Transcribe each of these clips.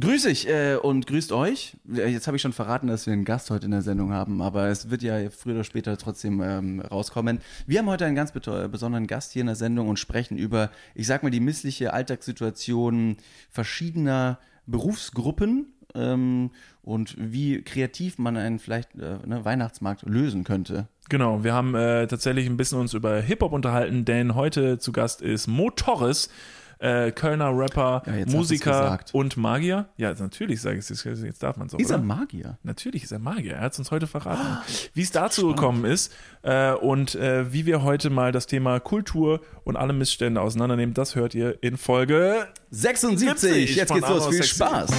Grüß ich äh, und grüßt euch. Äh, Jetzt habe ich schon verraten, dass wir einen Gast heute in der Sendung haben, aber es wird ja früher oder später trotzdem ähm, rauskommen. Wir haben heute einen ganz beto- besonderen Gast hier in der Sendung und sprechen über, ich sag mal, die missliche Alltagssituation verschiedener Berufsgruppen ähm, und wie kreativ man einen vielleicht äh, ne, Weihnachtsmarkt lösen könnte. Genau, wir haben äh, tatsächlich ein bisschen uns über Hip-Hop unterhalten, denn heute zu Gast ist Mo Torres, äh, Kölner Rapper, Ja, jetzt Musiker und Magier. Ja, natürlich sage ich es, jetzt jetzt darf man es auch, Ist er? Magier? Natürlich ist er Magier, er hat es uns heute verraten, wie es dazu gekommen ist äh, und äh, wie wir heute mal das Thema Kultur und alle Missstände auseinandernehmen, das hört ihr in Folge 76, jetzt von geht's los, viel. Spaß.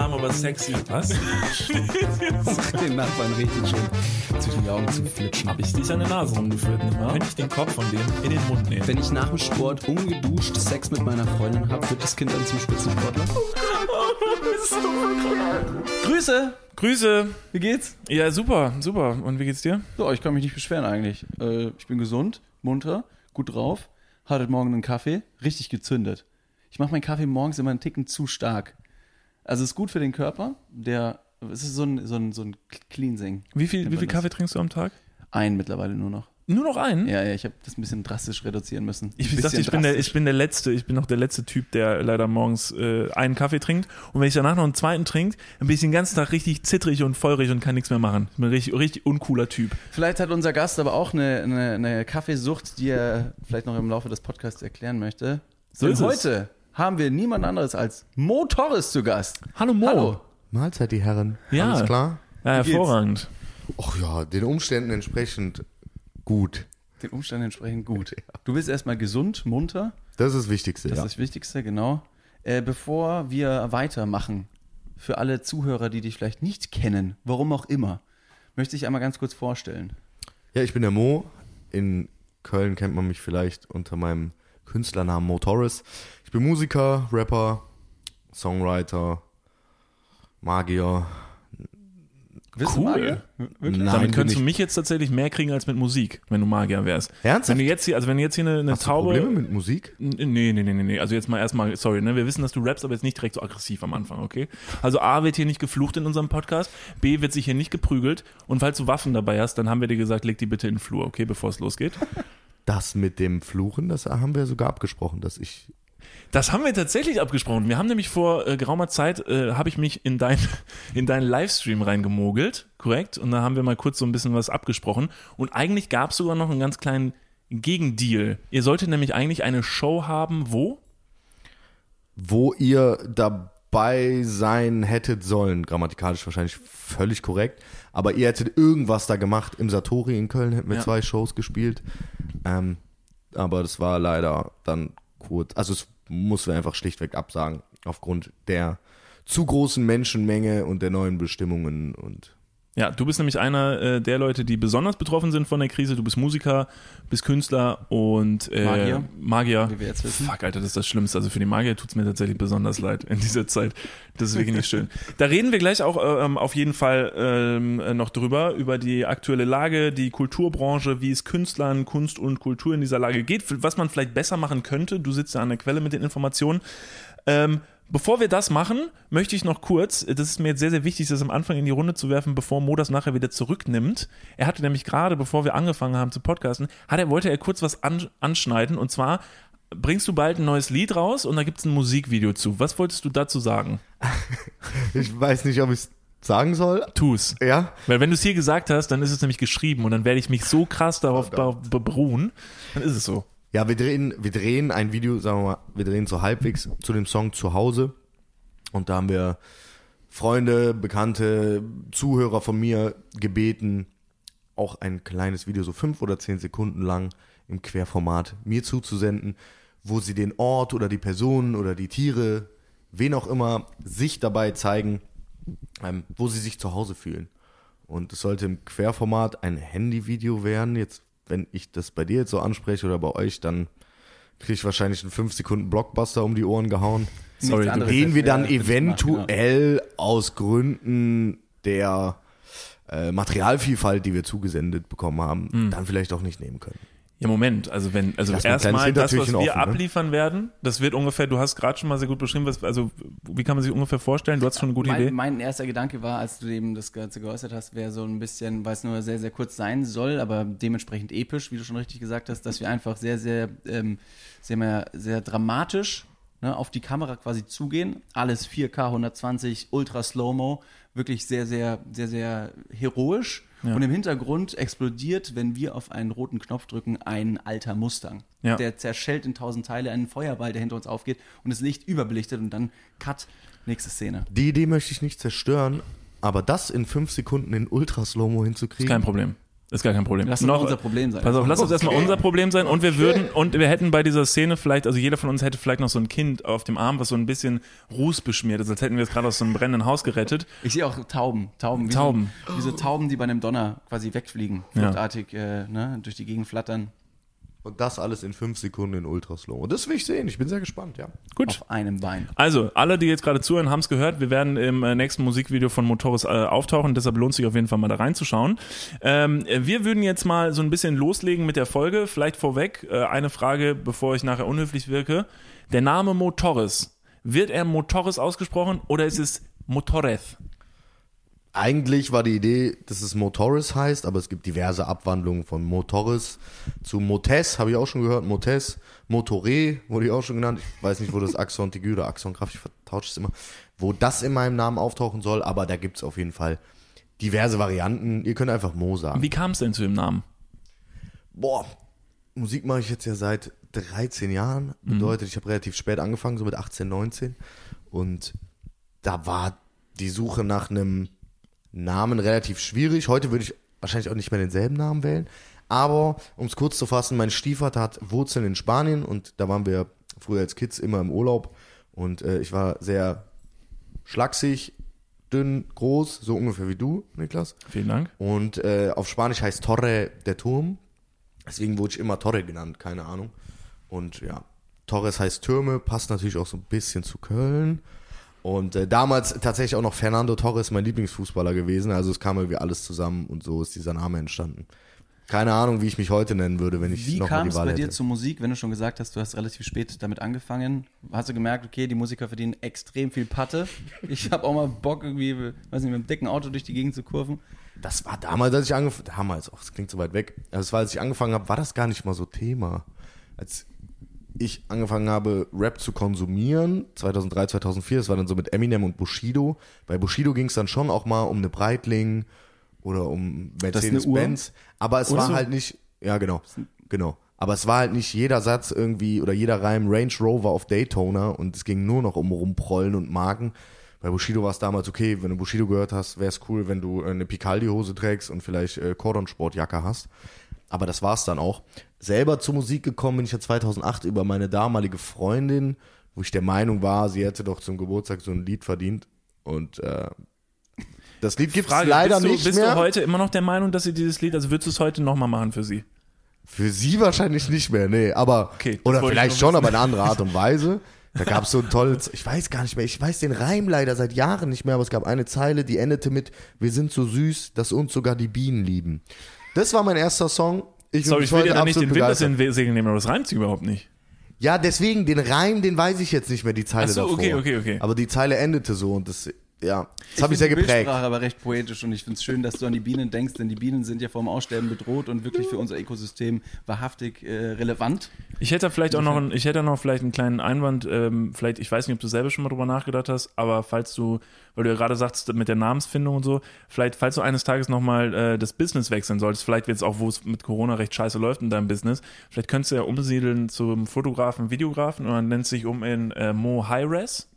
Arm aber sexy. Was? den Nachbarn richtig schön zwischen die Augen zu flitschen. Hab ich dich an der Nase rumgeführt, nicht wahr? Könnte ich den Kopf von dem in den Mund nehmen? Wenn ich nach dem Sport ungeduscht Sex mit meiner Freundin habe, wird das Kind dann zum Spitzensportler? Grüße, Grüße. wie geht's? Ja, super, super. Und wie geht's dir? So, ich kann mich nicht beschweren eigentlich. Äh, ich bin gesund, munter, gut drauf, hatte heute Morgen einen Kaffee, richtig gezündet. Ich mache meinen Kaffee morgens immer einen Ticken zu stark. Also ist gut für den Körper, der, es ist so ein, so ein, so ein Cleansing. Wie viel, wie viel. Kaffee trinkst du am Tag? Ein mittlerweile nur noch. Nur noch einen? Ja, ja, ich habe das ein bisschen drastisch reduzieren müssen. Ich dachte, ich bin, der, ich bin der Letzte, ich bin noch der letzte Typ, der leider morgens äh, einen Kaffee trinkt. Und wenn ich danach noch einen zweiten trinke, dann bin ich den ganzen Tag richtig zittrig und feurig und kann nichts mehr machen. Ich bin ein richtig, richtig uncooler Typ. Vielleicht hat unser Gast aber auch eine, eine, eine Kaffeesucht, die er vielleicht noch im Laufe des Podcasts erklären möchte. So Denn ist es. Haben wir niemand anderes als Mo Torres zu Gast. Hallo Mo. Hallo. Mahlzeit, die Herren. Ja. Alles klar? Ja, hervorragend. Ach ja, den Umständen entsprechend gut. Den Umständen entsprechend gut. Du bist erstmal gesund, munter. Das ist das Wichtigste. Das ja. ist das Wichtigste, genau. Äh, bevor wir weitermachen, für alle Zuhörer, die dich vielleicht nicht kennen, warum auch immer, möchte ich einmal ganz kurz vorstellen. ja, ich bin der Mo. In Köln kennt man mich vielleicht unter meinem Künstlernamen Mo Torres. Ich bin Musiker, Rapper, Songwriter, Magier. Bist du Cool. Magier? Wirklich? Nein, Damit könntest du mich jetzt tatsächlich mehr kriegen als mit Musik, wenn du Magier wärst. Ernsthaft? Wenn du jetzt hier, also wenn du jetzt hier eine, eine Hast du Taube. Probleme mit Musik? Nee, nee, nee, nee, nee. Also jetzt mal erstmal, sorry, ne? Wir wissen, dass du rappst, aber jetzt nicht direkt so aggressiv am Anfang, okay? Also A wird hier nicht geflucht in unserem Podcast, B wird sich hier nicht geprügelt und falls du Waffen dabei hast, dann haben wir dir gesagt, leg die bitte in den Flur, okay, bevor es losgeht. Das mit dem Fluchen, das haben wir sogar abgesprochen, dass ich. Das haben wir tatsächlich abgesprochen. Wir haben nämlich vor äh, geraumer Zeit, äh, habe ich mich in dein, in deinen Livestream reingemogelt, korrekt? Und da haben wir mal kurz so ein bisschen was abgesprochen. Und eigentlich gab es sogar noch einen ganz kleinen Gegendeal. Ihr solltet nämlich eigentlich eine Show haben, wo? Wo ihr dabei sein hättet sollen, grammatikalisch wahrscheinlich völlig korrekt, aber ihr hättet irgendwas da gemacht. Im Satori in Köln hätten wir Ja. zwei Shows gespielt. Ähm, aber das war leider dann kurz, also es mussten wir einfach schlichtweg absagen, aufgrund der zu großen Menschenmenge und der neuen Bestimmungen und Ja, du bist nämlich einer äh, der Leute, die besonders betroffen sind von der Krise. Du bist Musiker, bist Künstler und äh, Magier. Magier. Wie wir jetzt wissen. Fuck, Alter, das ist das Schlimmste. Also für die Magier tut's mir tatsächlich besonders leid in dieser Zeit. Das ist wirklich nicht schön. Da reden wir gleich auch ähm, auf jeden Fall ähm, äh, noch drüber, über die aktuelle Lage, die Kulturbranche, wie es Künstlern, Kunst und Kultur in dieser Lage geht, was man vielleicht besser machen könnte. Du sitzt ja an der Quelle mit den Informationen. Ähm, bevor wir das machen, möchte ich noch kurz, das ist mir jetzt sehr, sehr wichtig, das am Anfang in die Runde zu werfen, bevor Mo das nachher wieder zurücknimmt. Er hatte nämlich gerade, bevor wir angefangen haben zu podcasten, hat er, wollte er kurz was an, anschneiden und zwar bringst du bald ein neues Lied raus und da gibt es ein Musikvideo zu. Was wolltest du dazu sagen? ich weiß nicht, ob ich es sagen soll. Tu's. Ja, Weil wenn du es hier gesagt hast, dann ist es nämlich geschrieben und dann werde ich mich so krass darauf be be beruhen, dann ist es so. Ja, wir drehen, wir drehen ein Video, sagen wir mal, wir drehen so halbwegs zu dem Song zu Hause. Und da haben wir Freunde, Bekannte, Zuhörer von mir gebeten, auch ein kleines Video, so fünf oder zehn Sekunden lang im Querformat mir zuzusenden, wo sie den Ort oder die Personen oder die Tiere, wen auch immer, sich dabei zeigen, ähm, wo sie sich zu Hause fühlen. Und es sollte im Querformat ein Handyvideo werden. Jetzt, wenn ich das bei dir jetzt so anspreche oder bei euch, dann kriege ich wahrscheinlich einen 5 Sekunden Blockbuster um die Ohren gehauen. Sorry, Den wir dann eventuell aus Gründen der äh, Materialvielfalt, die wir zugesendet bekommen haben, dann vielleicht auch nicht nehmen können. Ja, Moment, also wenn, also erstmal das, was wir offen, ne? abliefern werden, das wird ungefähr, du hast gerade schon mal sehr gut beschrieben, was, also wie kann man sich ungefähr vorstellen? Du hast schon eine gute mein, Idee. Mein erster Gedanke war, als du eben das Ganze geäußert hast, wäre so ein bisschen, weil es nur sehr, sehr kurz sein soll, aber dementsprechend episch, wie du schon richtig gesagt hast, dass wir einfach sehr, sehr, ähm, sehr, mehr, sehr dramatisch ne, auf die Kamera quasi zugehen. Alles 4K 120, ultra Slow-Mo, wirklich sehr, sehr, sehr, sehr heroisch. Ja. Und im Hintergrund explodiert, wenn wir auf einen roten Knopf drücken, ein alter Mustang. Ja. Der zerschellt in tausend Teile, einen Feuerball, der hinter uns aufgeht und das Licht überbelichtet und dann Cut, nächste Szene. Die Idee möchte ich nicht zerstören, aber das in fünf Sekunden in Ultra-Slow-Mo hinzukriegen. Ist kein Problem. Ist gar kein Problem. Lass doch mal unser Problem sein. Pass auf, lass uns erstmal unser Problem sein und wir würden, und wir hätten bei dieser Szene vielleicht, also jeder von uns hätte vielleicht noch so ein Kind auf dem Arm, was so ein bisschen Ruß beschmiert ist, als hätten wir es gerade aus so einem brennenden Haus gerettet. Ich sehe auch Tauben. Tauben. Wie Tauben. So, wie so Tauben, die bei einem Donner quasi wegfliegen. Fluchtartig äh, ne, durch die Gegend flattern. Und das alles in fünf Sekunden in Ultra-Slow-Mo. Das will ich sehen. Ich bin sehr gespannt, ja. Gut. Auf einem Bein. Also, alle, die jetzt gerade zuhören, haben es gehört. Wir werden im äh, nächsten Musikvideo von Motoris äh, auftauchen. Deshalb lohnt sich auf jeden Fall mal da reinzuschauen. Ähm, äh, wir würden jetzt mal so ein bisschen loslegen mit der Folge. Vielleicht vorweg äh, eine Frage, bevor ich nachher unhöflich wirke. Der Name Motoris, wird er Motoris ausgesprochen oder ist es Motorez? Eigentlich war die Idee, dass es Motoris heißt, aber es gibt diverse Abwandlungen von Motoris zu Motes, habe ich auch schon gehört. Motes, Motore wurde ich auch schon genannt. Ich weiß nicht, wo das Axon Tigu oder Axon Kraft, ich vertausche es immer, wo das in meinem Namen auftauchen soll, aber da gibt es auf jeden Fall diverse Varianten. Ihr könnt einfach Mo sagen. Wie kam es denn zu dem Namen? Boah, Musik mache ich jetzt ja seit 13 Jahren. Bedeutet, ich habe relativ spät angefangen, so mit 18, 19. Und da war die Suche nach einem Namen relativ schwierig. Heute würde ich wahrscheinlich auch nicht mehr denselben Namen wählen. Aber um es kurz zu fassen, mein Stiefvater hat Wurzeln in Spanien und da waren wir früher als Kids immer im Urlaub. Und äh, ich war sehr schlaksig, dünn, groß, so ungefähr wie du, Niklas. Vielen Dank. Und äh, auf Spanisch heißt Torre der Turm. Deswegen wurde ich immer Torre genannt, keine Ahnung. Und ja, Torres heißt Türme, passt natürlich auch so ein bisschen zu Köln. Und äh, damals tatsächlich auch noch Fernando Torres mein Lieblingsfußballer gewesen. Also es kam irgendwie alles zusammen und so ist dieser Name entstanden. Keine Ahnung, wie ich mich heute nennen würde, wenn ich Wie noch mal kam die es Wahl bei dir zur Musik, wenn du schon gesagt hast, du hast relativ spät damit angefangen? Hast du gemerkt, okay, die Musiker verdienen extrem viel Patte. Ich habe auch mal Bock, irgendwie, weiß nicht, mit einem dicken Auto durch die Gegend zu kurven. Das war damals, als ich angefangen damals, oh, das klingt so weit weg. Also es war, als ich angefangen habe, war das gar nicht mal so Thema. Als ich angefangen habe, Rap zu konsumieren, 2003, 2004, das war dann so mit Eminem und Bushido. Bei Bushido ging es dann schon auch mal um eine Breitling oder um? Mercedes-Benz. Aber es Oder war so? halt nicht, ja genau, genau. Aber es war halt nicht jeder Satz irgendwie oder jeder Reim Range Rover auf Daytona und es ging nur noch um Rumprollen und Marken. Bei Bushido war es damals okay, wenn du Bushido gehört hast, wäre es cool, wenn du äh, eine Picaldi-Hose trägst und vielleicht äh, Cordon-Sportjacke hast. Aber das war's dann auch. Selber zur Musik gekommen bin ich ja 2008 über meine damalige Freundin, wo ich der Meinung war, sie hätte doch zum Geburtstag so ein Lied verdient. Und äh, das Lied gibt's Frage, leider bist du, nicht bist mehr. du heute immer noch der Meinung, dass sie dieses Lied, also würdest du es heute nochmal machen für sie? Für sie wahrscheinlich nicht mehr, nee. Aber, Okay, oder vielleicht schon, wissen. aber in einer anderen Art und Weise. Da gab es so ein tolles, ich weiß gar nicht mehr, ich weiß den Reim leider seit Jahren nicht mehr, aber es gab eine Zeile, die endete mit, wir sind so süß, dass uns sogar die Bienen lieben. Das war mein erster Song. Ich Sorry, ich will dir da nicht den Wind den Segeln nehmen, aber das reimt sich überhaupt nicht. Ja, deswegen, den Reim, den weiß ich jetzt nicht mehr, die Zeile Ach so, davor. okay, okay, okay. Aber die Zeile endete so und das, ja, das habe ich sehr die geprägt. Bildsprache aber recht poetisch und ich finde es schön, dass du an die Bienen denkst, denn die Bienen sind ja vom Aussterben bedroht und wirklich für unser Ökosystem wahrhaftig äh, relevant. Ich hätte da vielleicht auch noch, einen, ich hätte da noch vielleicht einen kleinen Einwand, ähm, vielleicht, ich weiß nicht, ob du selber schon mal drüber nachgedacht hast, aber falls du, weil du ja gerade sagst, mit der Namensfindung und so, vielleicht, falls du eines Tages nochmal äh, das Business wechseln solltest, vielleicht jetzt auch, wo es mit Corona recht scheiße läuft in deinem Business, vielleicht könntest du ja umsiedeln zum Fotografen, Videografen und dann nennt sich um in äh, Mo Hi-Res.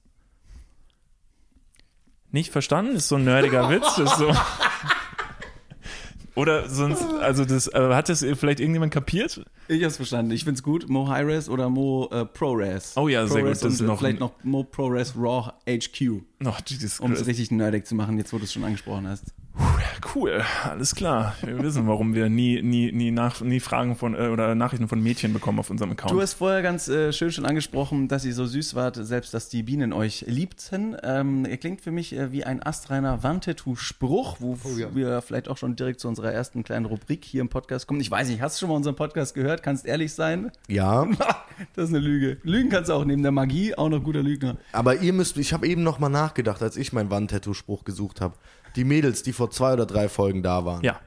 Nicht verstanden? Ist so ein nerdiger Witz. Ist so. Oder sonst, also das, äh, hat das vielleicht irgendjemand kapiert? Ich hab's verstanden. Ich find's gut. Mo Hi-Res oder Mo äh, ProRes. Oh ja, sehr ProRes gut. Das ist und, noch vielleicht noch Mo ProRes Raw HQ, Oh, Jesus um es richtig nerdig zu machen, jetzt wo du es schon angesprochen hast. Cool, alles klar. Wir wissen, warum wir nie, nie, nie, nach, nie Fragen von äh, oder Nachrichten von Mädchen bekommen auf unserem Account. Du hast vorher ganz äh, schön schon angesprochen, dass ihr so süß wart, selbst dass die Bienen euch liebten. Ähm, ihr klingt für mich äh, wie ein astreiner Wandtattoo-Spruch, wo ja. wir vielleicht auch schon direkt zu unserer ersten kleinen Rubrik hier im Podcast kommen. Ich weiß nicht, hast du schon mal unseren Podcast gehört? Kannst ehrlich sein? Ja, Das ist eine Lüge. Lügen kannst du auch neben der Magie, auch noch guter Lügner. aber ihr müsst, ich habe eben noch mal nachgedacht, als ich meinen Wandtattoo-Spruch gesucht habe. Die Mädels, die vor zwei oder drei Folgen da waren. ja.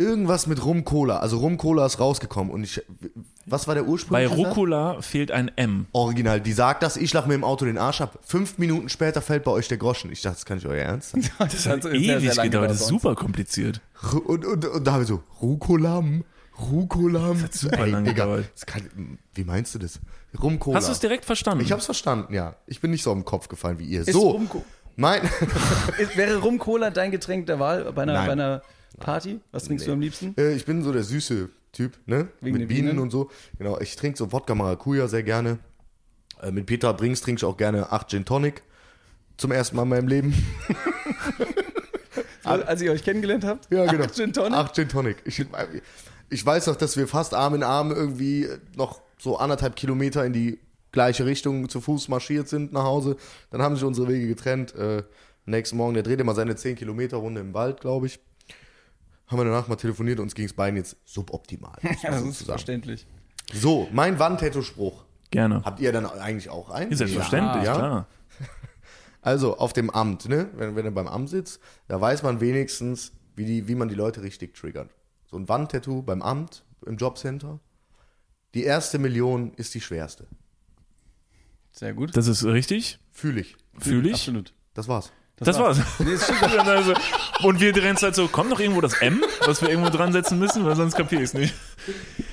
Irgendwas mit Rum-Cola. Also Rum-Cola ist rausgekommen. Und ich, was war der Ursprung? Bei Rucola fehlt ein M. Original, die sagt das, ich lach mir im Auto den Arsch ab. Fünf Minuten später fällt bei euch der Groschen. Ich dachte, das kann nicht euer Ernst sein. Das hat Ewig gedauert, das ist super kompliziert. Ru- Und, und, und da haben wir so, Rucolam, Rucolam. Das super lang gedauert. Das kann, wie meinst du das? Rum-Cola. Hast du es direkt verstanden? Ich hab's verstanden, ja. Ich bin nicht so am Kopf gefallen wie ihr. Ist so, Rum- mein, Ist, wäre Rum Cola dein Getränk der Wahl bei einer, Nein. bei einer Party? Was trinkst du am liebsten? äh, ich bin so der süße Typ, ne? Wegen mit den Bienen, Bienen? und so. Genau, ich trinke so Wodka Maracuja sehr gerne. Äh, mit Peter Brings trinke ich auch gerne 8 Gin Tonic. Zum ersten Mal in meinem Leben. Als ihr euch kennengelernt habt? Ja, genau. Ach, Gin Tonic? Acht Gin Tonic. Ich, ich weiß noch, dass wir fast Arm in Arm irgendwie noch so anderthalb Kilometer in die gleiche Richtung zu Fuß marschiert sind nach Hause. Dann haben sich unsere Wege getrennt. Äh, nächsten Morgen, der dreht immer seine 10 Kilometer Runde im Wald, glaube ich. Haben wir danach mal telefoniert, uns ging es beiden jetzt suboptimal. Ja, das ist verständlich. So, mein Wandtattoo-Spruch. Gerne. Habt ihr dann eigentlich auch einen? Selbstverständlich, ja. klar. Also auf dem Amt, ne? Wenn, wenn er beim Amt sitzt, da weiß man wenigstens, wie, die, wie man die Leute richtig triggert. So ein Wandtattoo beim Amt, im Jobcenter. Die erste Million ist die schwerste. Sehr gut. Das ist richtig. Fühle ich. Fühle ich. Absolut. Das war's. Das, war's. also, und wir drehen halt so, kommt noch irgendwo das M, was wir irgendwo dran setzen müssen, weil sonst kapier ich's nicht.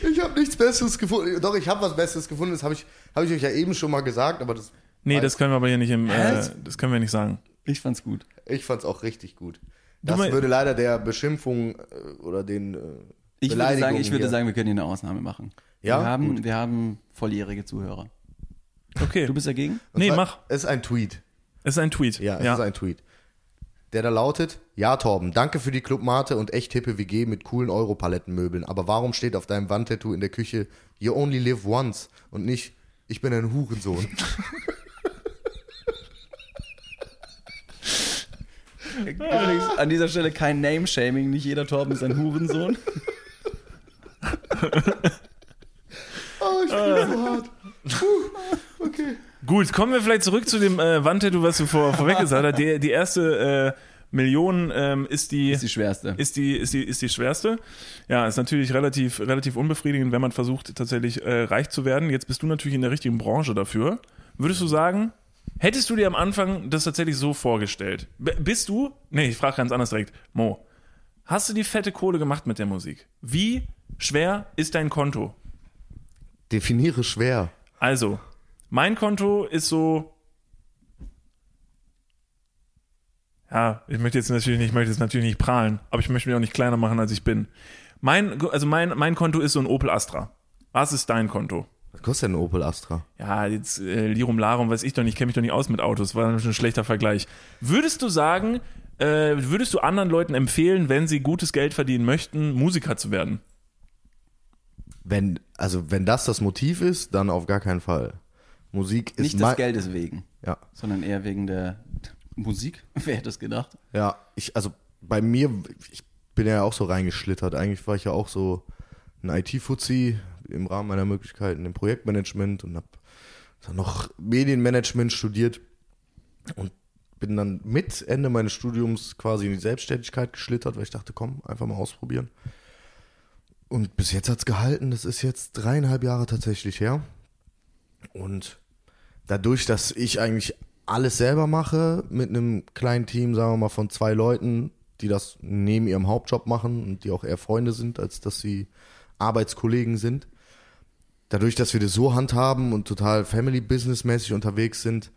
Ich habe nichts Besseres gefunden. Doch, ich habe was Besseres gefunden. Das habe ich, hab ich euch ja eben schon mal gesagt, aber das, Nee, das können wir aber hier nicht im, äh, das können wir nicht sagen. Ich fand's gut. ich fand's auch richtig gut. Das mein- würde leider der Beschimpfung äh, oder den äh, Ich würde, sagen, ich würde hier- sagen, wir können hier eine Ausnahme machen. Ja? Wir haben, Gut. wir haben volljährige Zuhörer. Okay. Du bist dagegen? Das Nee, war- mach. Es ist ein Tweet. Es ist ein Tweet. Ja, es ist ein Tweet. Der da lautet, ja Torben, danke für die Clubmate und echt hippe WG mit coolen Europalettenmöbeln, aber warum steht auf deinem Wandtattoo in der Küche, you only live once und nicht, ich bin ein Hurensohn. Übrigens, an dieser Stelle kein Name-Shaming. Nicht jeder Torben ist ein Hurensohn. Oh, ich bin so hart. Puh, okay. Gut, kommen wir vielleicht zurück zu dem äh, Wandtattoo, was du vor, vorweg gesagt hast. Die, die erste äh, Million ähm, ist die Ist die schwerste. ist die, ist die, ist die schwerste. Ja, ist natürlich relativ, relativ unbefriedigend, wenn man versucht, tatsächlich äh, reich zu werden. Jetzt bist du natürlich in der richtigen Branche dafür. Würdest du sagen, hättest du dir am Anfang das tatsächlich so vorgestellt? B bist du, nee, ich frage ganz anders direkt, Mo, hast du die fette Kohle gemacht mit der Musik? Wie schwer ist dein Konto? Definiere schwer. Also, mein Konto ist so. Ja, ich möchte jetzt natürlich nicht, ich möchte jetzt natürlich nicht prahlen, aber ich möchte mich auch nicht kleiner machen, als ich bin. Mein, also mein, mein Konto ist so ein Opel Astra. Was ist dein Konto? Was kostet denn ein Opel Astra? Ja, jetzt äh, Lirum Larum, weiß ich doch nicht, ich kenne mich doch nicht aus mit Autos, war ein schlechter Vergleich. Würdest du sagen, äh, würdest du anderen Leuten empfehlen, wenn sie gutes Geld verdienen möchten, Musiker zu werden? Wenn, also wenn das das Motiv ist, dann auf gar keinen Fall. Musik ist Nicht des Geldes wegen, Ja. sondern eher wegen der Musik. Wer hätte es gedacht? Ja, ich, also bei mir, ich bin ja auch so reingeschlittert. Eigentlich war ich ja auch so ein IT-Fuzzi im Rahmen meiner Möglichkeiten im Projektmanagement und habe dann noch Medienmanagement studiert und bin dann mit Ende meines Studiums quasi in die Selbstständigkeit geschlittert, weil ich dachte, komm, einfach mal ausprobieren. Und bis jetzt hat's gehalten. Das ist jetzt dreieinhalb Jahre tatsächlich her. Und dadurch, dass ich eigentlich alles selber mache, mit einem kleinen Team, sagen wir mal, von zwei Leuten, die das neben ihrem Hauptjob machen und die auch eher Freunde sind, als dass sie Arbeitskollegen sind. Dadurch, dass wir das so handhaben und total Family-Business-mäßig unterwegs sind,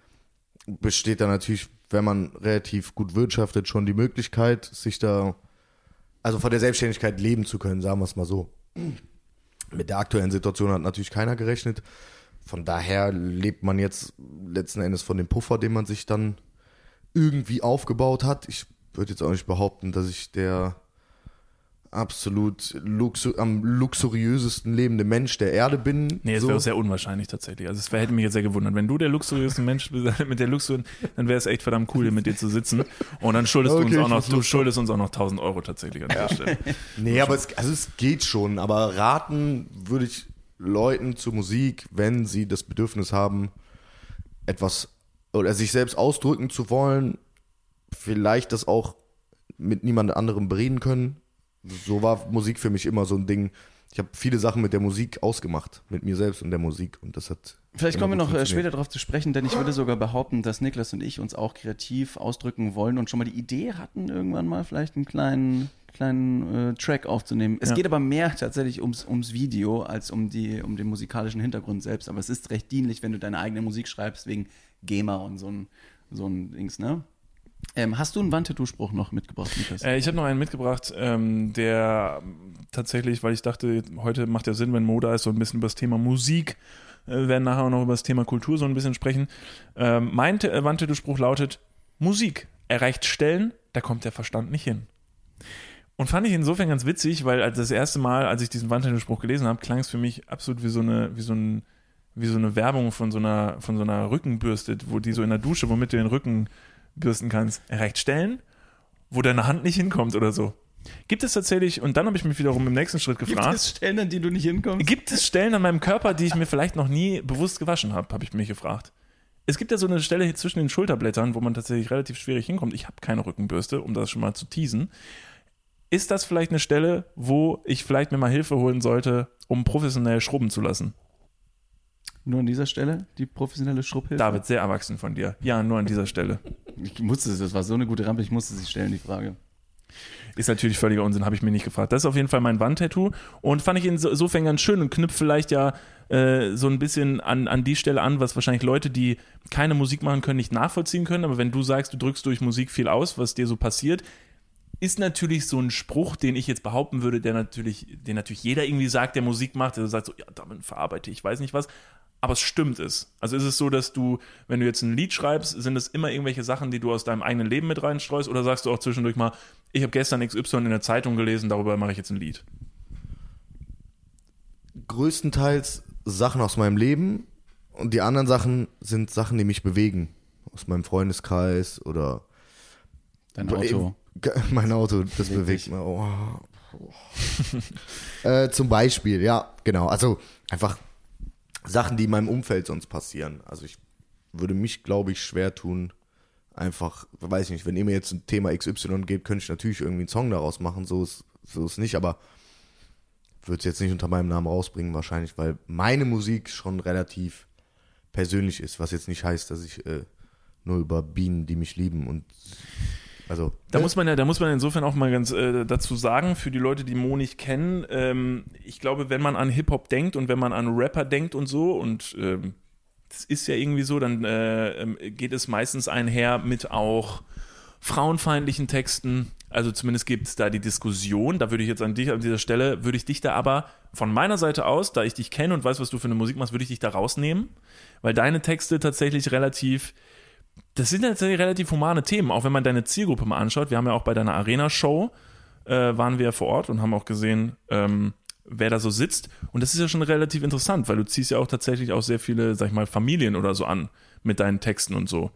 besteht da natürlich, wenn man relativ gut wirtschaftet, schon die Möglichkeit, sich da, also von der Selbstständigkeit leben zu können, sagen wir es mal so. Mit der aktuellen Situation hat natürlich keiner gerechnet. Von daher lebt man jetzt letzten Endes von dem Puffer, den man sich dann irgendwie aufgebaut hat. Ich würde jetzt auch nicht behaupten, dass ich der absolut luxu am luxuriösesten lebende Mensch der Erde bin. Nee, es so. wäre sehr unwahrscheinlich tatsächlich. Also es hätte mich jetzt sehr gewundert. Wenn du der luxuriöste Mensch bist, mit der Luxus, dann wäre es echt verdammt cool, hier mit dir zu sitzen. Und dann schuldest Okay, du uns auch noch, du schuldest uns auch noch 1000 Euro tatsächlich an der Stelle. Nee, aber es, also es geht schon. Aber raten würde ich Leuten zur Musik, wenn sie das Bedürfnis haben, etwas oder sich selbst ausdrücken zu wollen, vielleicht das auch mit niemand anderem bereden können. So war Musik für mich immer so ein Ding. Ich habe viele Sachen mit der Musik ausgemacht, mit mir selbst und der Musik. Und das hat. Vielleicht kommen wir noch äh, später darauf zu sprechen, denn ich würde sogar behaupten, dass Niklas und ich uns auch kreativ ausdrücken wollen und schon mal die Idee hatten, irgendwann mal vielleicht einen kleinen, kleinen äh, Track aufzunehmen. Es Ja. geht aber mehr tatsächlich ums, ums Video als um, die, um den musikalischen Hintergrund selbst. Aber es ist recht dienlich, wenn du deine eigene Musik schreibst, wegen GEMA und so ein, so ein Dings, ne? Ähm, hast du einen Wandtattoo-Spruch noch mitgebracht, Niklas? Äh, ich habe noch einen mitgebracht, ähm, der tatsächlich, weil ich dachte, heute macht ja Sinn, wenn Moda ist, so ein bisschen über das Thema Musik. Äh, wir werden nachher auch noch über das Thema Kultur so ein bisschen sprechen. Ähm, mein äh, Wandtattoo-Spruch lautet: Musik erreicht Stellen, da kommt der Verstand nicht hin. Und fand ich insofern ganz witzig, weil als das erste Mal, als ich diesen Wandtattoo-Spruch gelesen habe, klang es für mich absolut wie so eine, wie so ein, wie so eine Werbung von so einer, von so einer Rückenbürste, wo die so in der Dusche, womit du den Rücken bürsten kannst, erreicht Stellen, wo deine Hand nicht hinkommt oder so. Gibt es tatsächlich, und dann habe ich mich wiederum im nächsten Schritt Gibt gefragt, es Stellen, an die du nicht hinkommst? gibt es Stellen an meinem Körper, die ich mir vielleicht noch nie bewusst gewaschen habe, habe ich mich gefragt. Es gibt ja so eine Stelle hier zwischen den Schulterblättern, wo man tatsächlich relativ schwierig hinkommt. Ich habe keine Rückenbürste, um das schon mal zu teasen. Ist das vielleicht eine Stelle, wo ich vielleicht mir mal Hilfe holen sollte, um professionell schrubben zu lassen? Nur an dieser Stelle, die professionelle Schrubhilfe? David, sehr erwachsen von dir. Ja, nur an dieser Stelle. Ich musste es, das war so eine gute Rampe, ich musste sie stellen, die Frage. Ist natürlich völliger Unsinn, habe ich mir nicht gefragt. Das ist auf jeden Fall mein Wandtattoo und fand ich inso- insofern ganz schön und knüpft vielleicht ja äh, so ein bisschen an, an die Stelle an, was wahrscheinlich Leute, die keine Musik machen können, nicht nachvollziehen können. Aber wenn du sagst, du drückst durch Musik viel aus, was dir so passiert, ist natürlich so ein Spruch, den ich jetzt behaupten würde, der natürlich, den natürlich jeder irgendwie sagt, der Musik macht, der sagt so, ja, damit verarbeite ich, weiß nicht was. Aber es stimmt es. Also ist es so, dass du, wenn du jetzt ein Lied schreibst, sind es immer irgendwelche Sachen, die du aus deinem eigenen Leben mit reinstreust? Oder sagst du auch zwischendurch mal, ich habe gestern XY in der Zeitung gelesen, darüber mache ich jetzt ein Lied? größtenteils Sachen aus meinem Leben und die anderen Sachen sind Sachen, die mich bewegen. Aus meinem Freundeskreis oder Dein Auto. Mein Auto, das bewegt mich. Oh. äh, zum Beispiel, ja, genau. Also einfach Sachen, die in meinem Umfeld sonst passieren. Also ich würde mich, glaube ich, schwer tun, einfach, weiß ich nicht, wenn ihr mir jetzt ein Thema XY gebt, könnte ich natürlich irgendwie einen Song daraus machen, so ist, so ist nicht, aber würde es jetzt nicht unter meinem Namen rausbringen wahrscheinlich, weil meine Musik schon relativ persönlich ist, was jetzt nicht heißt, dass ich äh, nur über Bienen, die mich lieben und also Da muss man ja, da muss man insofern auch mal ganz äh, dazu sagen, für die Leute, die Mo nicht kennen, ähm, ich glaube, wenn man an Hip-Hop denkt und wenn man an Rapper denkt und so, und ähm, das ist ja irgendwie so, dann äh, ähm, geht es meistens einher mit auch frauenfeindlichen Texten. Also zumindest gibt es da die Diskussion. Da würde ich jetzt an dich an dieser Stelle, würde ich dich da aber von meiner Seite aus, da ich dich kenne und weiß, was du für eine Musik machst, würde ich dich da rausnehmen, weil deine Texte tatsächlich relativ das sind tatsächlich relativ humane Themen, auch wenn man deine Zielgruppe mal anschaut. Wir haben ja auch bei deiner Arena-Show, äh, waren wir ja vor Ort und haben auch gesehen, ähm, wer da so sitzt. Und das ist ja schon relativ interessant, weil du ziehst ja auch tatsächlich auch sehr viele, sag ich mal, Familien oder so an mit deinen Texten und so.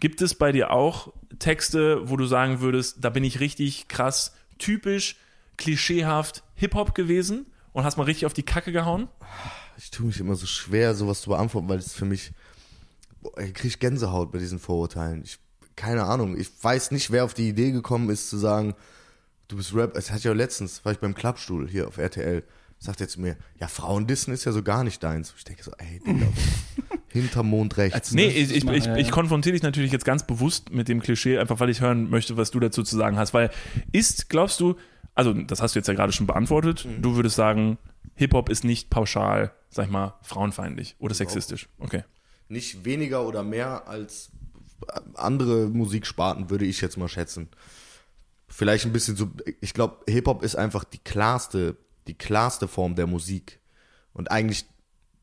Gibt es bei dir auch Texte, wo du sagen würdest, da bin ich richtig krass, typisch, klischeehaft Hip-Hop gewesen und hast mal richtig auf die Kacke gehauen? Ich tue mich immer so schwer, sowas zu beantworten, weil es für mich, ich kriege Gänsehaut bei diesen Vorurteilen. Ich, keine Ahnung, ich weiß nicht, wer auf die Idee gekommen ist zu sagen, du bist Rap. Es hat ja letztens, war ich beim Klappstuhl hier auf RTL, sagt er zu mir, ja, Frauendissen ist ja so gar nicht deins. Ich denke so, ey, Digga, hinterm Mond rechts. Nee, Das ich, ich, ich, ich konfrontiere dich natürlich jetzt ganz bewusst mit dem Klischee, einfach weil ich hören möchte, was du dazu zu sagen hast. Weil ist, glaubst du, also das hast du jetzt ja gerade schon beantwortet, du würdest sagen, Hip-Hop ist nicht pauschal, sag ich mal, frauenfeindlich oder sexistisch. Okay. Nicht weniger oder mehr als andere Musiksparten, würde ich jetzt mal schätzen. Vielleicht ein bisschen so, ich glaube, Hip-Hop ist einfach die klarste, die klarste Form der Musik. Und eigentlich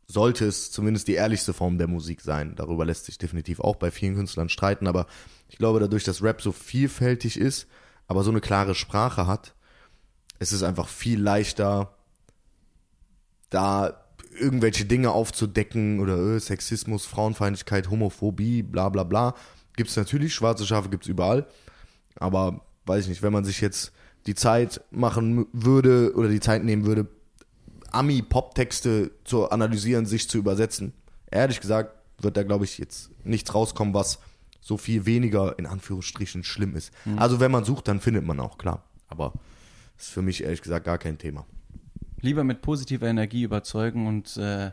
sollte es zumindest die ehrlichste Form der Musik sein. Darüber lässt sich definitiv auch bei vielen Künstlern streiten, aber ich glaube, dadurch, dass Rap so vielfältig ist, aber so eine klare Sprache hat, es ist einfach viel leichter, da irgendwelche Dinge aufzudecken oder äh, Sexismus, Frauenfeindlichkeit, Homophobie, bla bla bla. Gibt es natürlich, schwarze Schafe gibt es überall. Aber weiß ich nicht, wenn man sich jetzt die Zeit machen würde oder die Zeit nehmen würde, Ami-Pop-Texte zu analysieren, sich zu übersetzen, ehrlich gesagt, wird da, glaube ich, jetzt nichts rauskommen, was so viel weniger in Anführungsstrichen schlimm ist. Mhm. Also wenn man sucht, dann findet man auch, klar. Aber ist für mich ehrlich gesagt gar kein Thema. Lieber mit positiver Energie überzeugen und äh,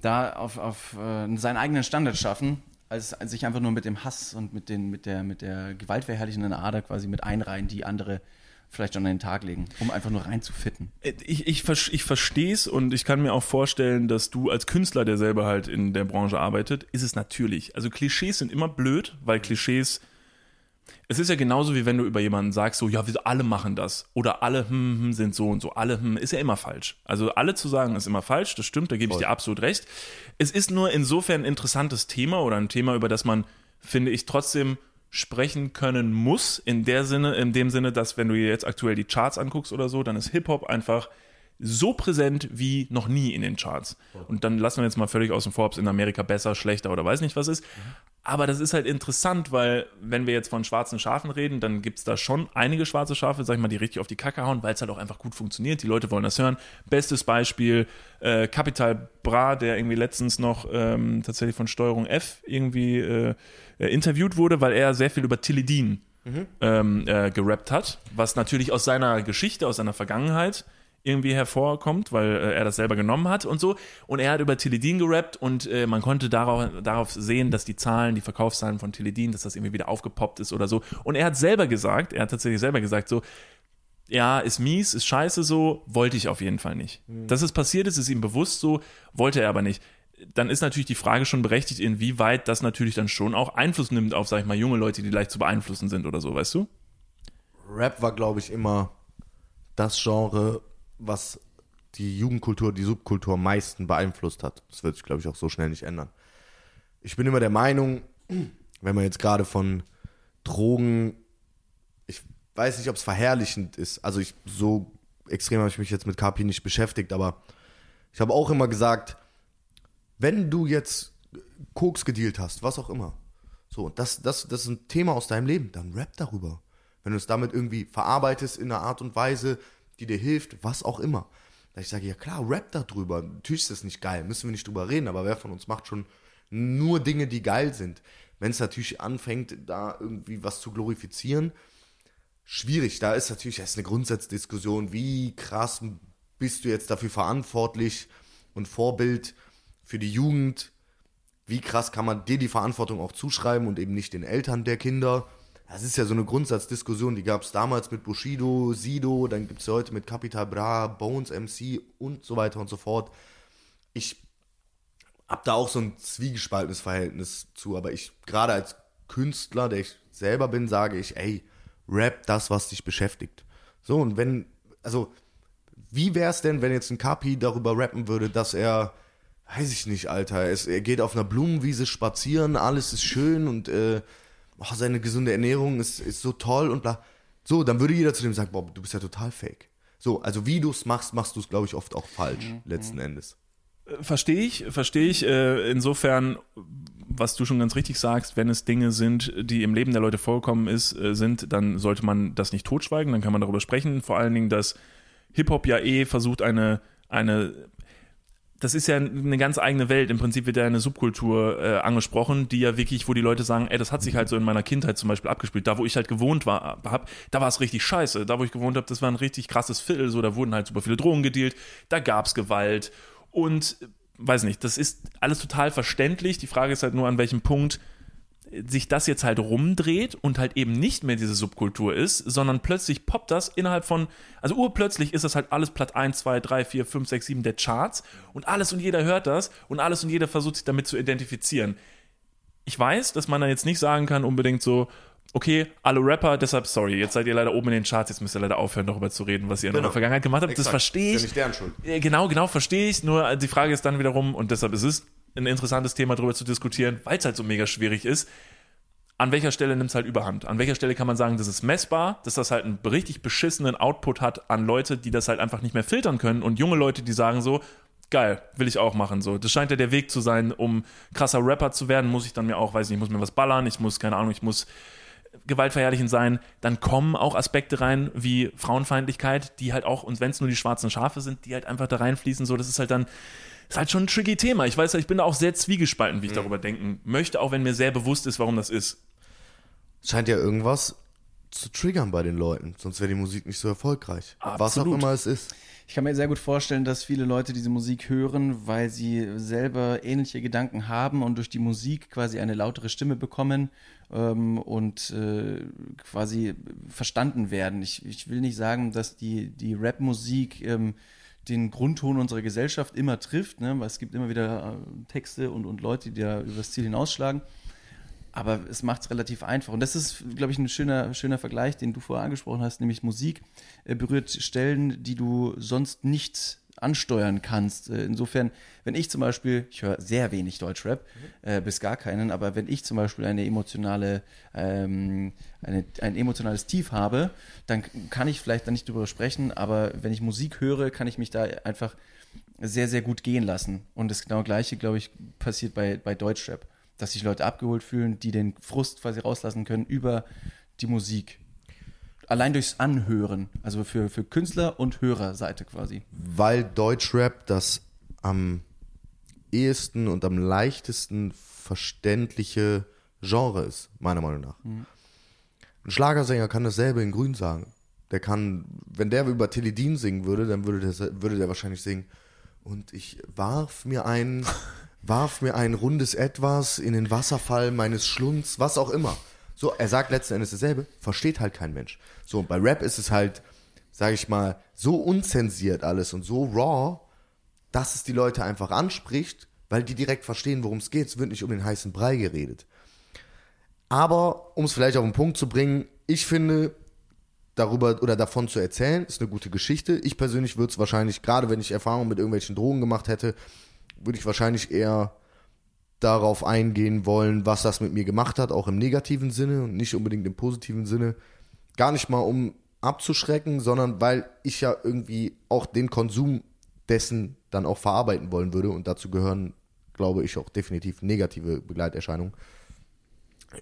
da auf, auf äh, seinen eigenen Standard schaffen, als, als sich einfach nur mit dem Hass und mit, den, mit, der, mit der gewaltverherrlichenden Ader quasi mit einreihen, die andere vielleicht schon an den Tag legen, um einfach nur reinzufitten. Ich, ich, ver- ich verstehe es und ich kann mir auch vorstellen, dass du als Künstler, der selber halt in der Branche arbeitet, ist es natürlich. Also Klischees sind immer blöd, weil Klischees. Es ist ja genauso wie wenn du über jemanden sagst, so, ja, wir alle machen das. Oder alle hm, hm, sind so und so. Alle hm, ist ja immer falsch. Also alle zu sagen, ist immer falsch, das stimmt, da gebe ich dir absolut recht. Es ist nur insofern ein interessantes Thema oder ein Thema, über das man, finde ich, trotzdem sprechen können muss, in der Sinne, in dem Sinne, dass wenn du dir jetzt aktuell die Charts anguckst oder so, dann ist Hip-Hop einfach so präsent wie noch nie in den Charts. Und dann lassen wir jetzt mal völlig außen vor, ob es in Amerika besser, schlechter oder weiß nicht was ist. Aber das ist halt interessant, weil wenn wir jetzt von schwarzen Schafen reden, dann gibt es da schon einige schwarze Schafe, sag ich mal, die richtig auf die Kacke hauen, weil es halt auch einfach gut funktioniert. Die Leute wollen das hören. Bestes Beispiel, äh, Capital Bra, der irgendwie letztens noch ähm, tatsächlich von Steuerung F irgendwie äh, äh, interviewt wurde, weil er sehr viel über Tilidin ähm, äh, gerappt hat, was natürlich aus seiner Geschichte, aus seiner Vergangenheit irgendwie hervorkommt, weil äh, er das selber genommen hat und so. Und er hat über Tilidin gerappt und äh, man konnte darauf, darauf sehen, dass die Zahlen, die Verkaufszahlen von Tilidin, dass das irgendwie wieder aufgepoppt ist oder so. Und er hat selber gesagt, er hat tatsächlich selber gesagt, so, ja, ist mies, ist scheiße so, wollte ich auf jeden Fall nicht. Dass es passiert ist, ist ihm bewusst so, wollte er aber nicht. Dann ist natürlich die Frage schon berechtigt, inwieweit das natürlich dann schon auch Einfluss nimmt auf, sag ich mal, junge Leute, die leicht zu beeinflussen sind oder so, weißt du? Rap war, glaube ich, immer das Genre, was die Jugendkultur, die Subkultur am meisten beeinflusst hat. Das wird sich, glaube ich, auch so schnell nicht ändern. Ich bin immer der Meinung, wenn man jetzt gerade von Drogen, ich weiß nicht, ob es verherrlichend ist. Also ich so extrem habe ich mich jetzt mit KP nicht beschäftigt, aber ich habe auch immer gesagt, wenn du jetzt Koks gedealt hast, was auch immer, so, und das, das, das ist ein Thema aus deinem Leben, dann rap darüber. Wenn du es damit irgendwie verarbeitest in einer Art und Weise, die dir hilft, was auch immer. Da ich sage, ja klar, rap darüber. Natürlich ist das nicht geil, müssen wir nicht drüber reden, aber wer von uns macht schon nur Dinge, die geil sind? Wenn es natürlich anfängt, da irgendwie was zu glorifizieren, schwierig. Da ist natürlich ist eine Grundsatzdiskussion, wie krass bist du jetzt dafür verantwortlich und Vorbild für die Jugend? Wie krass kann man dir die Verantwortung auch zuschreiben und eben nicht den Eltern der Kinder? Das ist ja so eine Grundsatzdiskussion, die gab es damals mit Bushido, Sido, dann gibt es heute mit Capital Bra, Bones MC und so weiter und so fort. Ich habe da auch so ein zwiegespaltenes Verhältnis zu, aber ich, gerade als Künstler, der ich selber bin, sage ich, ey, rap das, was dich beschäftigt. So, und wenn, also, wie wär's denn, wenn jetzt ein Kapi darüber rappen würde, dass er, weiß ich nicht, Alter, es, er geht auf einer Blumenwiese spazieren, alles ist schön und äh, oh, seine gesunde Ernährung ist, ist so toll und bla. So, dann würde jeder zu dem sagen, boah, du bist ja total fake. So, also wie du es machst, machst du es, glaube ich, oft auch falsch, letzten Endes. Verstehe ich, verstehe ich. Äh, insofern, was du schon ganz richtig sagst, wenn es Dinge sind, die im Leben der Leute vorkommen ist, äh, sind, dann sollte man das nicht totschweigen, dann kann man darüber sprechen. Vor allen Dingen, dass Hip-Hop ja eh versucht, eine, eine, das ist ja eine ganz eigene Welt. Im Prinzip wird ja eine Subkultur äh, angesprochen, die ja wirklich, wo die Leute sagen, ey, das hat sich halt so in meiner Kindheit zum Beispiel abgespielt. Da, wo ich halt gewohnt war, hab, da war es richtig scheiße. Da, wo ich gewohnt habe, das war ein richtig krasses Viertel, so, da wurden halt super viele Drogen gedealt, da gab's Gewalt und weiß nicht, das ist alles total verständlich. Die Frage ist halt nur, an welchem Punkt sich das jetzt halt rumdreht und halt eben nicht mehr diese Subkultur ist, sondern plötzlich poppt das innerhalb von, also urplötzlich ist das halt alles Platz 1, 2, 3, 4, 5, 6, 7 der Charts und alles und jeder hört das und alles und jeder versucht sich damit zu identifizieren. Ich weiß, dass man da jetzt nicht sagen kann unbedingt so, okay, alle Rapper, deshalb, sorry, jetzt seid ihr leider oben in den Charts, jetzt müsst ihr leider aufhören, darüber zu reden, was ihr in Genau. eurer Vergangenheit gemacht habt. Das Exakt. verstehe Ist ich. ja nicht deren Schuld. Ja, Genau, genau, verstehe ich. Nur die Frage ist dann wiederum, und deshalb ist es ein interessantes Thema, darüber zu diskutieren, weil es halt so mega schwierig ist. An welcher Stelle nimmt es halt überhand? An welcher Stelle kann man sagen, das ist messbar, dass das halt einen richtig beschissenen Output hat an Leute, die das halt einfach nicht mehr filtern können und junge Leute, die sagen so, geil, will ich auch machen. So, das scheint ja der Weg zu sein, um krasser Rapper zu werden, muss ich dann mir auch, weiß nicht, ich muss mir was ballern, ich muss, keine Ahnung, ich muss gewaltverherrlichend sein, dann kommen auch Aspekte rein wie Frauenfeindlichkeit, die halt auch, und wenn es nur die schwarzen Schafe sind, die halt einfach da reinfließen, so, das ist halt dann, ist halt schon ein tricky Thema. Ich weiß, ich bin da auch sehr zwiegespalten, wie ich darüber denken möchte, auch wenn mir sehr bewusst ist, warum das ist. Scheint ja irgendwas zu triggern bei den Leuten, sonst wäre die Musik nicht so erfolgreich. Was auch Absolut. immer es ist. Ich kann mir sehr gut vorstellen, dass viele Leute diese Musik hören, weil sie selber ähnliche Gedanken haben und durch die Musik quasi eine lautere Stimme bekommen ähm, und äh, quasi verstanden werden. Ich, ich will nicht sagen, dass die, die Rap-Musik ähm, den Grundton unserer Gesellschaft immer trifft, ne? weil es gibt immer wieder äh, Texte und, und Leute, die da übers Ziel hinausschlagen. Aber es macht es relativ einfach. Und das ist, glaube ich, ein schöner, schöner Vergleich, den du vorher angesprochen hast, nämlich Musik äh, berührt Stellen, die du sonst nicht ansteuern kannst. Äh, insofern, wenn ich zum Beispiel, ich höre sehr wenig Deutschrap, äh, bis gar keinen, aber wenn ich zum Beispiel eine emotionale, ähm, eine, ein emotionales Tief habe, dann kann ich vielleicht da nicht drüber sprechen, aber wenn ich Musik höre, kann ich mich da einfach sehr, sehr gut gehen lassen. Und das genau gleiche, glaube ich, passiert bei, bei Deutschrap. Dass sich Leute abgeholt fühlen, die den Frust quasi rauslassen können über die Musik. Allein durchs Anhören. Also für, für Künstler- und Hörerseite quasi. Weil Deutschrap das am ehesten und am leichtesten verständliche Genre ist, meiner Meinung nach. Ein Schlagersänger kann dasselbe in Grün sagen. Der kann, wenn der über Teledin singen würde, dann würde der, würde der wahrscheinlich singen. Und ich warf mir ein, warf mir ein rundes Etwas in den Wasserfall meines Schlunds, was auch immer. So, er sagt letzten Endes dasselbe, versteht halt kein Mensch. So, und bei Rap ist es halt, sage ich mal, so unzensiert alles und so raw, dass es die Leute einfach anspricht, weil die direkt verstehen, worum es geht. Es wird nicht um den heißen Brei geredet. Aber, um es vielleicht auf den Punkt zu bringen, ich finde, darüber oder davon zu erzählen, ist eine gute Geschichte. Ich persönlich würde es wahrscheinlich, gerade wenn ich Erfahrungen mit irgendwelchen Drogen gemacht hätte, würde ich wahrscheinlich eher darauf eingehen wollen, was das mit mir gemacht hat, auch im negativen Sinne und nicht unbedingt im positiven Sinne. Gar nicht mal um abzuschrecken, sondern weil ich ja irgendwie auch den Konsum dessen dann auch verarbeiten wollen würde und dazu gehören, glaube ich, auch definitiv negative Begleiterscheinungen.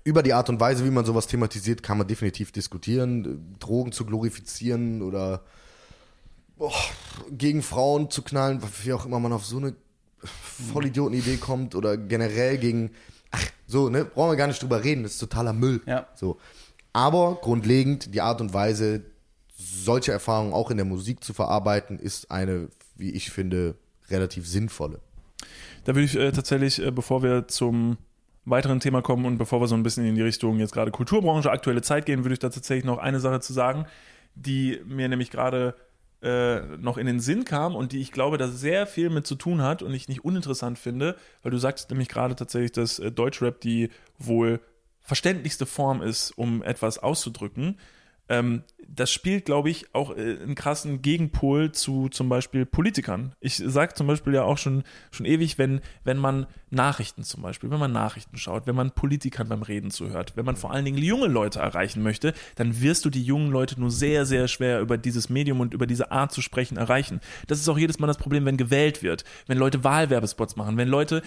Über die Art und Weise, wie man sowas thematisiert, kann man definitiv diskutieren. Drogen zu glorifizieren oder boah, gegen Frauen zu knallen, wie auch immer man auf so eine Vollidioten-Idee kommt oder generell gegen, ach, so, ne, brauchen wir gar nicht drüber reden, das ist totaler Müll. Ja. So. Aber grundlegend, die Art und Weise, solche Erfahrungen auch in der Musik zu verarbeiten, ist eine, wie ich finde, relativ sinnvolle. Da würde ich äh, tatsächlich, äh, bevor wir zum weiteren Thema kommen und bevor wir so ein bisschen in die Richtung jetzt gerade Kulturbranche, aktuelle Zeit gehen, würde ich da tatsächlich noch eine Sache zu sagen, die mir nämlich gerade äh, noch in den Sinn kam und die ich glaube, da sehr viel mit zu tun hat und ich nicht uninteressant finde, weil du sagst nämlich gerade tatsächlich, dass äh, Deutschrap die wohl verständlichste Form ist, um etwas auszudrücken. Ähm, das spielt, glaube ich, auch äh, einen krassen Gegenpol zu zum Beispiel Politikern. Ich sage zum Beispiel ja auch schon, schon ewig, wenn, wenn man Nachrichten zum Beispiel, wenn man Nachrichten schaut, wenn man Politikern beim Reden zuhört, wenn man vor allen Dingen junge Leute erreichen möchte, dann wirst du die jungen Leute nur sehr, sehr schwer über dieses Medium und über diese Art zu sprechen erreichen. Das ist auch jedes Mal das Problem, wenn gewählt wird, wenn Leute Wahlwerbespots machen, wenn Leute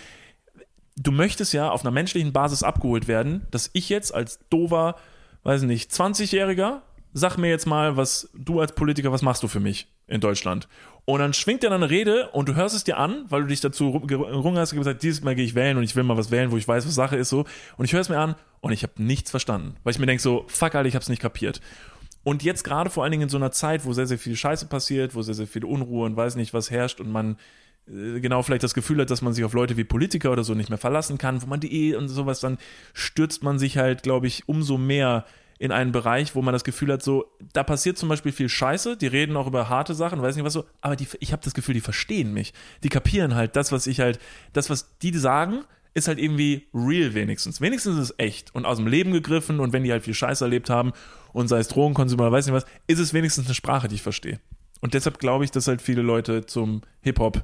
du möchtest ja auf einer menschlichen Basis abgeholt werden, dass ich jetzt als dover, weiß nicht, 20-Jähriger, sag mir jetzt mal, was du als Politiker, was machst du für mich in Deutschland? Und dann schwingt er dann eine Rede und du hörst es dir an, weil du dich dazu gerungen hast und gesagt, dieses Mal gehe ich wählen und ich will mal was wählen, wo ich weiß, was Sache ist so. Und ich höre es mir an und ich habe nichts verstanden, weil ich mir denke so, fuck Alter, ich habe es nicht kapiert. Und jetzt gerade vor allen Dingen in so einer Zeit, wo sehr, sehr viel Scheiße passiert, wo sehr, sehr viel Unruhe und weiß nicht, was herrscht und man äh, genau vielleicht das Gefühl hat, dass man sich auf Leute wie Politiker oder so nicht mehr verlassen kann, wo man die eh und sowas, dann stürzt man sich halt, glaube ich, umso mehr in einen Bereich, wo man das Gefühl hat, so, da passiert zum Beispiel viel Scheiße, die reden auch über harte Sachen, weiß nicht was so, aber die, ich habe das Gefühl, die verstehen mich. Die kapieren halt das, was ich halt, das, was die sagen, ist halt irgendwie real wenigstens. Wenigstens ist es echt und aus dem Leben gegriffen und wenn die halt viel Scheiß erlebt haben und sei es Drogenkonsum oder weiß nicht was, ist es wenigstens eine Sprache, die ich verstehe. Und deshalb glaube ich, dass halt viele Leute zum Hip-Hop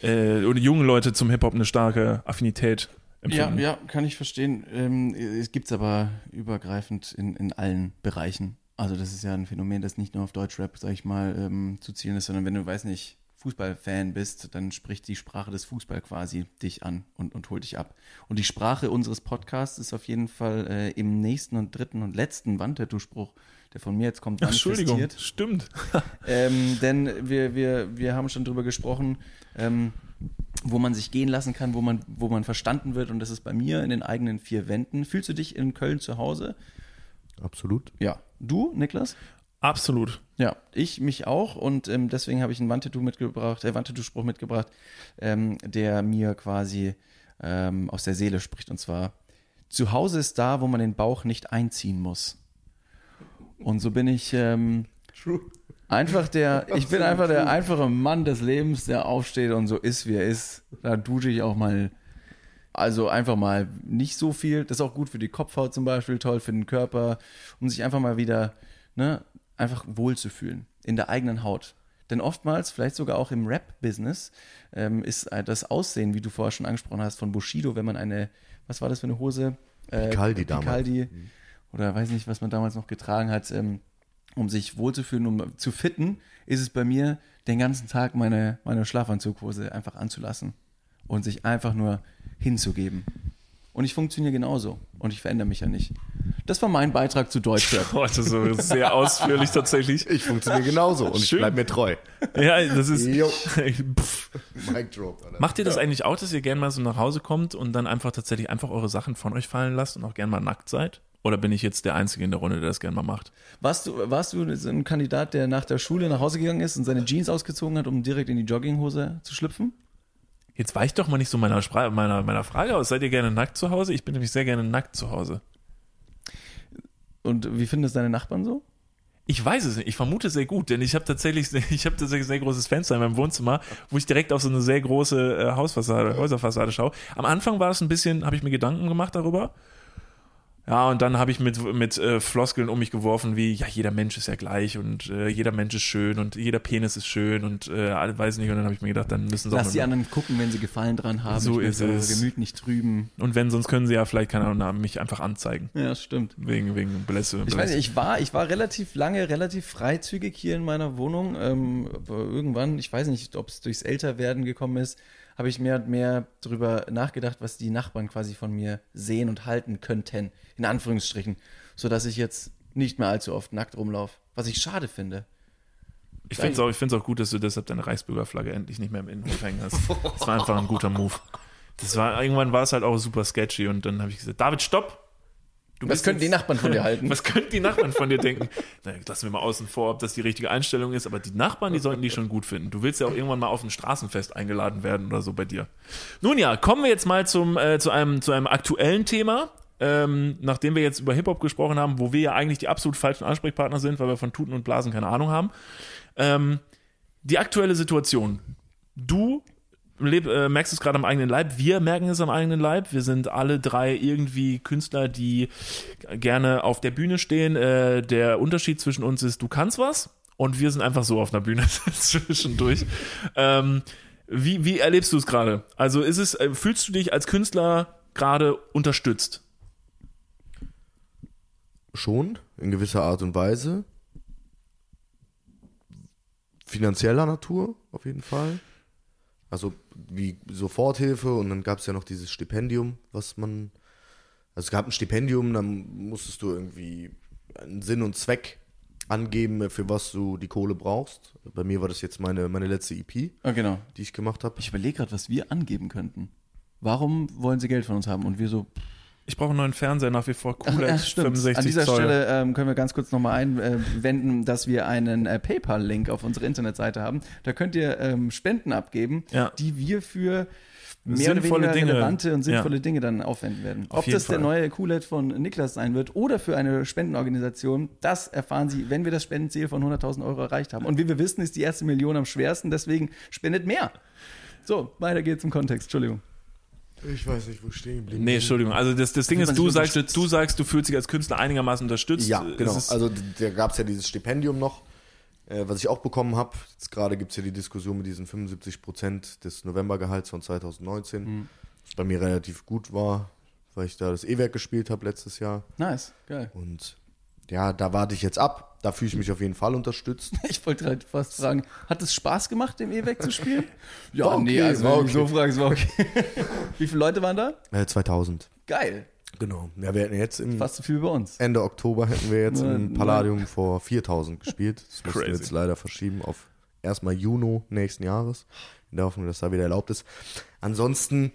äh, oder junge Leute zum Hip-Hop eine starke Affinität empfinden. ja, kann ich verstehen. Ähm, es gibt es aber übergreifend in, in allen Bereichen. Also das ist ja ein Phänomen, das nicht nur auf Deutschrap, sag ich mal, ähm, zu zielen ist, sondern wenn du, weiß nicht, Fußballfan bist, dann spricht die Sprache des Fußball quasi dich an und, und holt dich ab. Und die Sprache unseres Podcasts ist auf jeden Fall äh, im nächsten und dritten und letzten Wandtattoo-Spruch, der von mir jetzt kommt, Ach, Entschuldigung, stimmt. Ähm, denn wir, wir, wir haben schon drüber gesprochen, ähm, wo man sich gehen lassen kann, wo man, wo man verstanden wird. Und das ist bei mir in den eigenen vier Wänden. Fühlst du dich in Köln zu Hause? Absolut. Ja. Du, Niklas? Absolut. Ja, ich mich auch. Und ähm, deswegen habe ich einen Wandtattoo mitgebracht, äh, Wandtattoo-Spruch mitgebracht, ähm, der mir quasi ähm, aus der Seele spricht. Und zwar, zu Hause ist da, wo man den Bauch nicht einziehen muss. Und so bin ich ähm, einfach der, ich bin einfach der einfache Mann des Lebens, der aufsteht und so ist, wie er ist. Da dusche ich auch mal, also einfach mal nicht so viel. Das ist auch gut für die Kopfhaut zum Beispiel, toll für den Körper, um sich einfach mal wieder, ne, einfach wohlzufühlen in der eigenen Haut. Denn oftmals, vielleicht sogar auch im Rap-Business, ähm, ist äh, das Aussehen, wie du vorher schon angesprochen hast, von Bushido, wenn man eine, was war das für eine Hose? Äh, Picaldi damals. Picaldi, oder weiß nicht, was man damals noch getragen hat, ähm, um sich wohlzufühlen, um zu fitten, ist es bei mir, den ganzen Tag meine, meine Schlafanzughose einfach anzulassen und sich einfach nur hinzugeben. Und ich funktioniere genauso und ich verändere mich ja nicht. Das war mein Beitrag zu Deutschrap. Heute so sehr ausführlich tatsächlich. Ich funktioniere genauso und ich Schön. bleib mir treu. Ja, das ist. Mic drop, Alter. Macht ihr das eigentlich auch, dass ihr gerne mal so nach Hause kommt und dann einfach tatsächlich einfach eure Sachen von euch fallen lasst und auch gerne mal nackt seid? Oder bin ich jetzt der Einzige in der Runde, der das gerne mal macht? Warst du, warst du ein Kandidat, der nach der Schule nach Hause gegangen ist und seine Jeans ausgezogen hat, um direkt in die Jogginghose zu schlüpfen? Jetzt weicht doch mal nicht so meiner, Spra meiner, meiner Frage aus. Seid ihr gerne nackt zu Hause? Ich bin nämlich sehr gerne nackt zu Hause. Und wie finden es deine Nachbarn so? Ich weiß es nicht. Ich vermute sehr gut, denn ich habe tatsächlich, ich habe tatsächlich ein sehr großes Fenster in meinem Wohnzimmer, wo ich direkt auf so eine sehr große äh, Hausfassade, Häuserfassade schaue. Am Anfang war es ein bisschen, habe ich mir Gedanken gemacht darüber. Ja, und dann habe ich mit, mit äh, Floskeln um mich geworfen, wie, ja, jeder Mensch ist ja gleich und äh, jeder Mensch ist schön und jeder Penis ist schön und äh, weiß nicht. Und dann habe ich mir gedacht, dann müssen sie auch Lass die mal- anderen gucken, wenn sie Gefallen dran haben. So ist es. Gemüt nicht trüben. Und wenn, sonst können sie ja vielleicht, keine Ahnung, mich einfach anzeigen. Ja, das stimmt. Wegen, wegen Belässe. Ich weiß nicht, ich war, ich war relativ lange, relativ freizügig hier in meiner Wohnung. Ähm, irgendwann, ich weiß nicht, ob es durchs Älterwerden gekommen ist, habe ich mehr und mehr darüber nachgedacht, was die Nachbarn quasi von mir sehen und halten könnten, in Anführungsstrichen, sodass ich jetzt nicht mehr allzu oft nackt rumlaufe, was ich schade finde. Ich finde es auch, auch gut, dass du deshalb deine Reichsbürgerflagge endlich nicht mehr im Innenhof hängen hast. Das war einfach ein guter Move. Das war, irgendwann war es halt auch super sketchy und dann habe ich gesagt, David, stopp! Du Was könnten die Nachbarn von dir halten? Was könnten die Nachbarn von dir denken? Na, lassen wir mal außen vor, ob das die richtige Einstellung ist, aber die Nachbarn, die sollten die schon gut finden. Du willst ja auch irgendwann mal auf ein Straßenfest eingeladen werden oder so bei dir. Nun ja, kommen wir jetzt mal zum, äh, zu, einem, zu einem aktuellen Thema. Ähm, nachdem wir jetzt über Hip-Hop gesprochen haben, wo wir ja eigentlich die absolut falschen Ansprechpartner sind, weil wir von Tuten und Blasen keine Ahnung haben. Ähm, die aktuelle Situation. Du leb, äh, merkst es gerade am eigenen Leib, wir merken es am eigenen Leib. Wir sind alle drei irgendwie Künstler, die gerne auf der Bühne stehen. Äh, der Unterschied zwischen uns ist, du kannst was und wir sind einfach so auf einer Bühne zwischendurch. Ähm, wie, wie erlebst du es gerade? Also ist es, äh, fühlst du dich als Künstler gerade unterstützt? Schon, in gewisser Art und Weise. Finanzieller Natur, auf jeden Fall. Also wie Soforthilfe und dann gab es ja noch dieses Stipendium, was man. Also es gab ein Stipendium, dann musstest du irgendwie einen Sinn und Zweck angeben, für was du die Kohle brauchst. Bei mir war das jetzt meine, meine letzte EP, Ah, genau. die ich gemacht habe. Ich überlege gerade, was wir angeben könnten. Warum wollen sie Geld von uns haben? Und wir so, Ich brauche einen neuen Fernseher nach wie vor Ach, cool ja, als stimmt. 65 An dieser Zoll. Stelle ähm, können wir ganz kurz nochmal einwenden, dass wir einen äh, PayPal-Link auf unserer Internetseite haben. Da könnt ihr ähm, Spenden abgeben, Ja. die wir für mehr oder Sinnvolle weniger Dinge. relevante und sinnvolle Ja. Dinge dann aufwenden werden. Auf Ob das der Fall. neue Coolhead von Niklas sein wird oder für eine Spendenorganisation, das erfahren Sie, wenn wir das Spendenziel von 100.000 Euro erreicht haben. Und wie wir wissen, ist die erste Million am schwersten, deswegen spendet mehr. So, weiter geht's im Kontext. Entschuldigung. Ich weiß nicht, wo stehen geblieben. Nee, Entschuldigung. Also das, das Ding ist, du sagst, du sagst, du fühlst dich als Künstler einigermaßen unterstützt. Ja, genau. ist- Also da gab es ja dieses Stipendium noch, äh, was ich auch bekommen habe. Jetzt gerade gibt es ja die Diskussion mit diesen 75 Prozent des Novembergehalts von 2019, was bei mir relativ gut war, weil ich da das E-Werk gespielt habe letztes Jahr. Nice, geil. Und ja, da warte ich jetzt ab. Da fühle ich mich auf jeden Fall unterstützt. Ich wollte gerade fast fragen, hat es Spaß gemacht, im E-Weg zu spielen? ja, okay, nee, also wenn okay. so fragst, war okay. Wie viele Leute waren da? Äh, 2000. Geil. Genau. Ja, wir hätten jetzt im Fast so viel wie bei uns. Ende Oktober hätten wir jetzt im Palladium vor 4000 gespielt. Das mussten wir jetzt leider verschieben auf erstmal Juni nächsten Jahres. In der Hoffnung, dass da wieder erlaubt ist. Ansonsten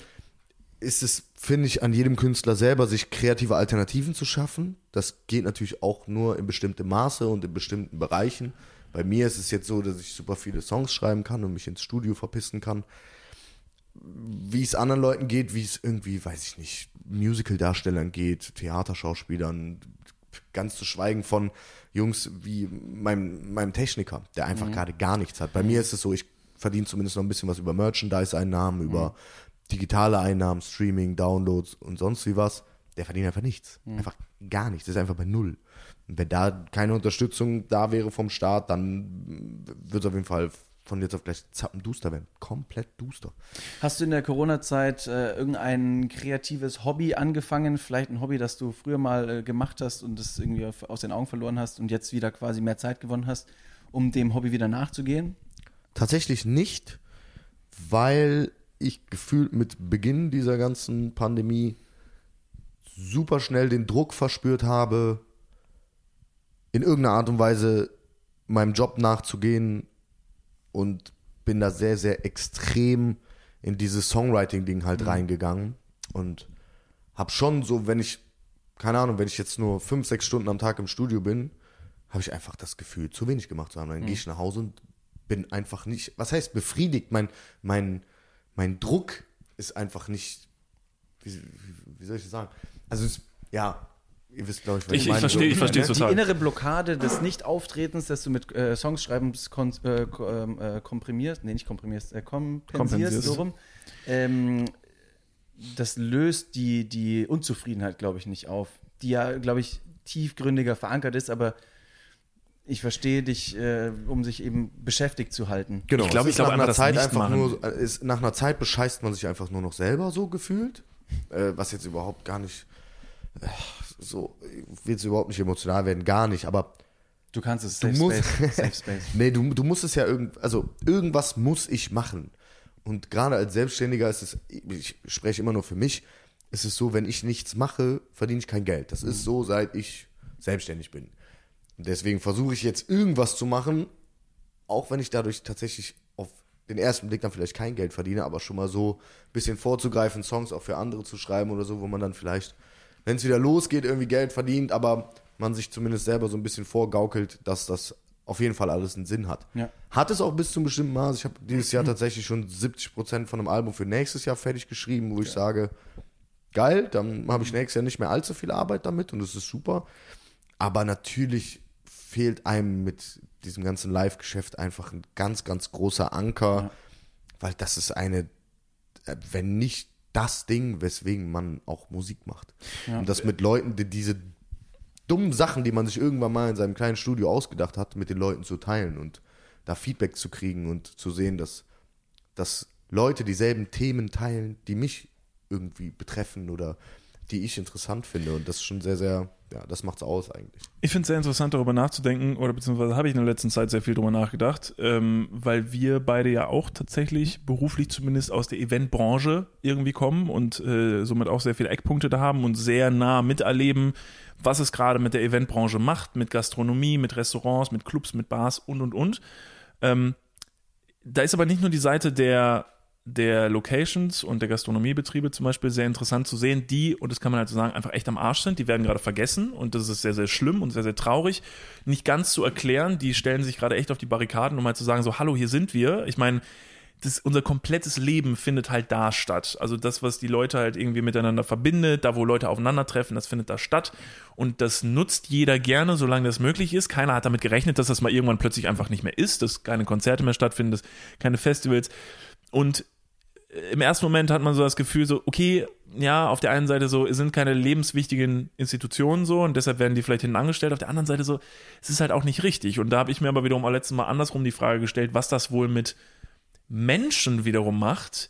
ist es, finde ich, an jedem Künstler selber, sich kreative Alternativen zu schaffen. Das geht natürlich auch nur in bestimmtem Maße und in bestimmten Bereichen. Bei mir ist es jetzt so, dass ich super viele Songs schreiben kann und mich ins Studio verpissen kann wie es anderen Leuten geht, wie es irgendwie, weiß ich nicht, Musical-Darstellern geht, Theaterschauspielern, ganz zu schweigen von Jungs wie meinem, meinem Techniker, der einfach gerade gar nichts hat. Bei mir ist es so, ich verdiene zumindest noch ein bisschen was über Merchandise-Einnahmen, über digitale Einnahmen, Streaming, Downloads und sonst wie was. Der verdient einfach nichts. Einfach gar nichts. Das ist einfach bei Null. Und wenn da keine Unterstützung da wäre vom Staat, dann wird es auf jeden Fall von jetzt auf gleich zappenduster werden. Komplett duster. Hast du in der Corona-Zeit äh, irgendein kreatives Hobby angefangen? Vielleicht ein Hobby, das du früher mal äh, gemacht hast und das irgendwie auf, aus den Augen verloren hast und jetzt wieder quasi mehr Zeit gewonnen hast, um dem Hobby wieder nachzugehen? Tatsächlich nicht, weil ich gefühlt mit Beginn dieser ganzen Pandemie super schnell den Druck verspürt habe, in irgendeiner Art und Weise meinem Job nachzugehen und bin da sehr, sehr extrem in dieses Songwriting-Ding halt reingegangen und habe schon so, wenn ich, keine Ahnung, wenn ich jetzt nur fünf, sechs Stunden am Tag im Studio bin, habe ich einfach das Gefühl, zu wenig gemacht zu haben. Dann gehe ich nach Hause und bin einfach nicht, was heißt befriedigt? Mein, mein, mein Druck ist einfach nicht, wie, wie, wie soll ich das sagen? Also, es, ja, ihr wisst, glaube ich, was Ich- ich meine. verstehe- ich So, verstehe ne? Die innere Blockade des Nicht-Auftretens, das du mit äh, Songs schreibens kon äh, ähm, äh, komprimierst, nee, nicht komprimierst, äh, kompensierst, Kompensierst. so rum, ähm, das löst die, die Unzufriedenheit, glaube ich, nicht auf, die ja, glaube ich, tiefgründiger verankert ist, aber ich verstehe dich, äh, um sich eben beschäftigt zu halten. Genau, Ich glaube, es ich ist glaube nach einer das Zeit einfach nur, äh, ist, nach einer Zeit bescheißt man sich einfach nur noch selber so gefühlt, äh, was jetzt überhaupt gar nicht, äh, so, will es überhaupt nicht emotional werden, gar nicht, aber Du kannst es, Du Safe musst- Space. Safe Space. Nee, du, du musst es ja irgend, also irgendwas muss ich machen. Und gerade als Selbstständiger ist es, ich spreche immer nur für mich, ist es so, wenn ich nichts mache, verdiene ich kein Geld. Das ist so, seit ich selbstständig bin. Deswegen versuche ich jetzt irgendwas zu machen, auch wenn ich dadurch tatsächlich auf den ersten Blick dann vielleicht kein Geld verdiene, aber schon mal so ein bisschen vorzugreifen, Songs auch für andere zu schreiben oder so, wo man dann vielleicht, wenn es wieder losgeht, irgendwie Geld verdient, aber man sich zumindest selber so ein bisschen vorgaukelt, dass das auf jeden Fall alles einen Sinn hat. Ja. Hat es auch bis zu einem bestimmten Maß. Ich habe dieses Jahr tatsächlich schon 70 Prozent von einem Album für nächstes Jahr fertig geschrieben, wo ich sage, geil, dann habe ich nächstes Jahr nicht mehr allzu viel Arbeit damit und das ist super. Aber natürlich fehlt einem mit diesem ganzen Live-Geschäft einfach ein ganz, ganz großer Anker, weil das ist eine, äh, wenn nicht das Ding, weswegen man auch Musik macht. Und das mit Leuten, die diese dummen Sachen, die man sich irgendwann mal in seinem kleinen Studio ausgedacht hat, mit den Leuten zu teilen und da Feedback zu kriegen und zu sehen, dass, dass Leute dieselben Themen teilen, die mich irgendwie betreffen oder die ich interessant finde. Und das ist schon sehr, sehr, ja, das macht's aus eigentlich. Ich finde es sehr interessant, darüber nachzudenken, oder beziehungsweise habe ich in der letzten Zeit sehr viel darüber nachgedacht, ähm, weil wir beide ja auch tatsächlich beruflich zumindest aus der Eventbranche irgendwie kommen und äh, somit auch sehr viele Eckpunkte da haben und sehr nah miterleben, was es gerade mit der Eventbranche macht, mit Gastronomie, mit Restaurants, mit Clubs, mit Bars und und und. Ähm, da ist aber nicht nur die Seite der, der Locations und der Gastronomiebetriebe zum Beispiel sehr interessant zu sehen, die, und das kann man halt so sagen, einfach echt am Arsch sind. Die werden gerade vergessen und das ist sehr, sehr schlimm und sehr, sehr traurig. Nicht ganz zu erklären, die stellen sich gerade echt auf die Barrikaden, um halt zu sagen, so, hallo, hier sind wir. Ich meine, das, unser komplettes Leben findet halt da statt. Also das, was die Leute halt irgendwie miteinander verbindet, da wo Leute aufeinandertreffen, das findet da statt. Und das nutzt jeder gerne, solange das möglich ist. Keiner hat damit gerechnet, dass das mal irgendwann plötzlich einfach nicht mehr ist, dass keine Konzerte mehr stattfinden, dass keine Festivals. Und im ersten Moment hat man so das Gefühl, so, okay, ja, auf der einen Seite so, es sind keine lebenswichtigen Institutionen so und deshalb werden die vielleicht hinten angestellt. Auf der anderen Seite so, es ist halt auch nicht richtig. Und da habe ich mir aber wiederum auch letztes Mal andersrum die Frage gestellt, was das wohl mit Menschen wiederum macht,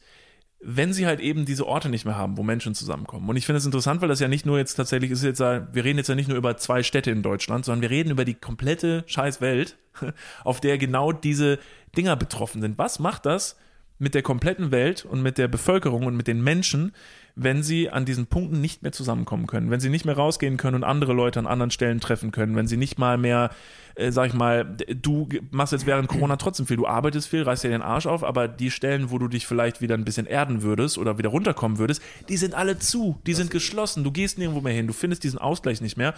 wenn sie halt eben diese Orte nicht mehr haben, wo Menschen zusammenkommen. Und ich finde es interessant, weil das ja nicht nur jetzt tatsächlich ist jetzt, wir reden jetzt ja nicht nur über zwei Städte in Deutschland, sondern wir reden über die komplette scheiß Welt, auf der genau diese Dinger betroffen sind. Was macht das mit der kompletten Welt und mit der Bevölkerung und mit den Menschen, wenn sie an diesen Punkten nicht mehr zusammenkommen können, wenn sie nicht mehr rausgehen können und andere Leute an anderen Stellen treffen können, wenn sie nicht mal mehr, äh, sag ich mal, du machst jetzt während Corona trotzdem viel, du arbeitest viel, reißt dir den Arsch auf, aber die Stellen, wo du dich vielleicht wieder ein bisschen erden würdest oder wieder runterkommen würdest, die sind alle zu, die sind geschlossen, du gehst nirgendwo mehr hin, du findest diesen Ausgleich nicht mehr.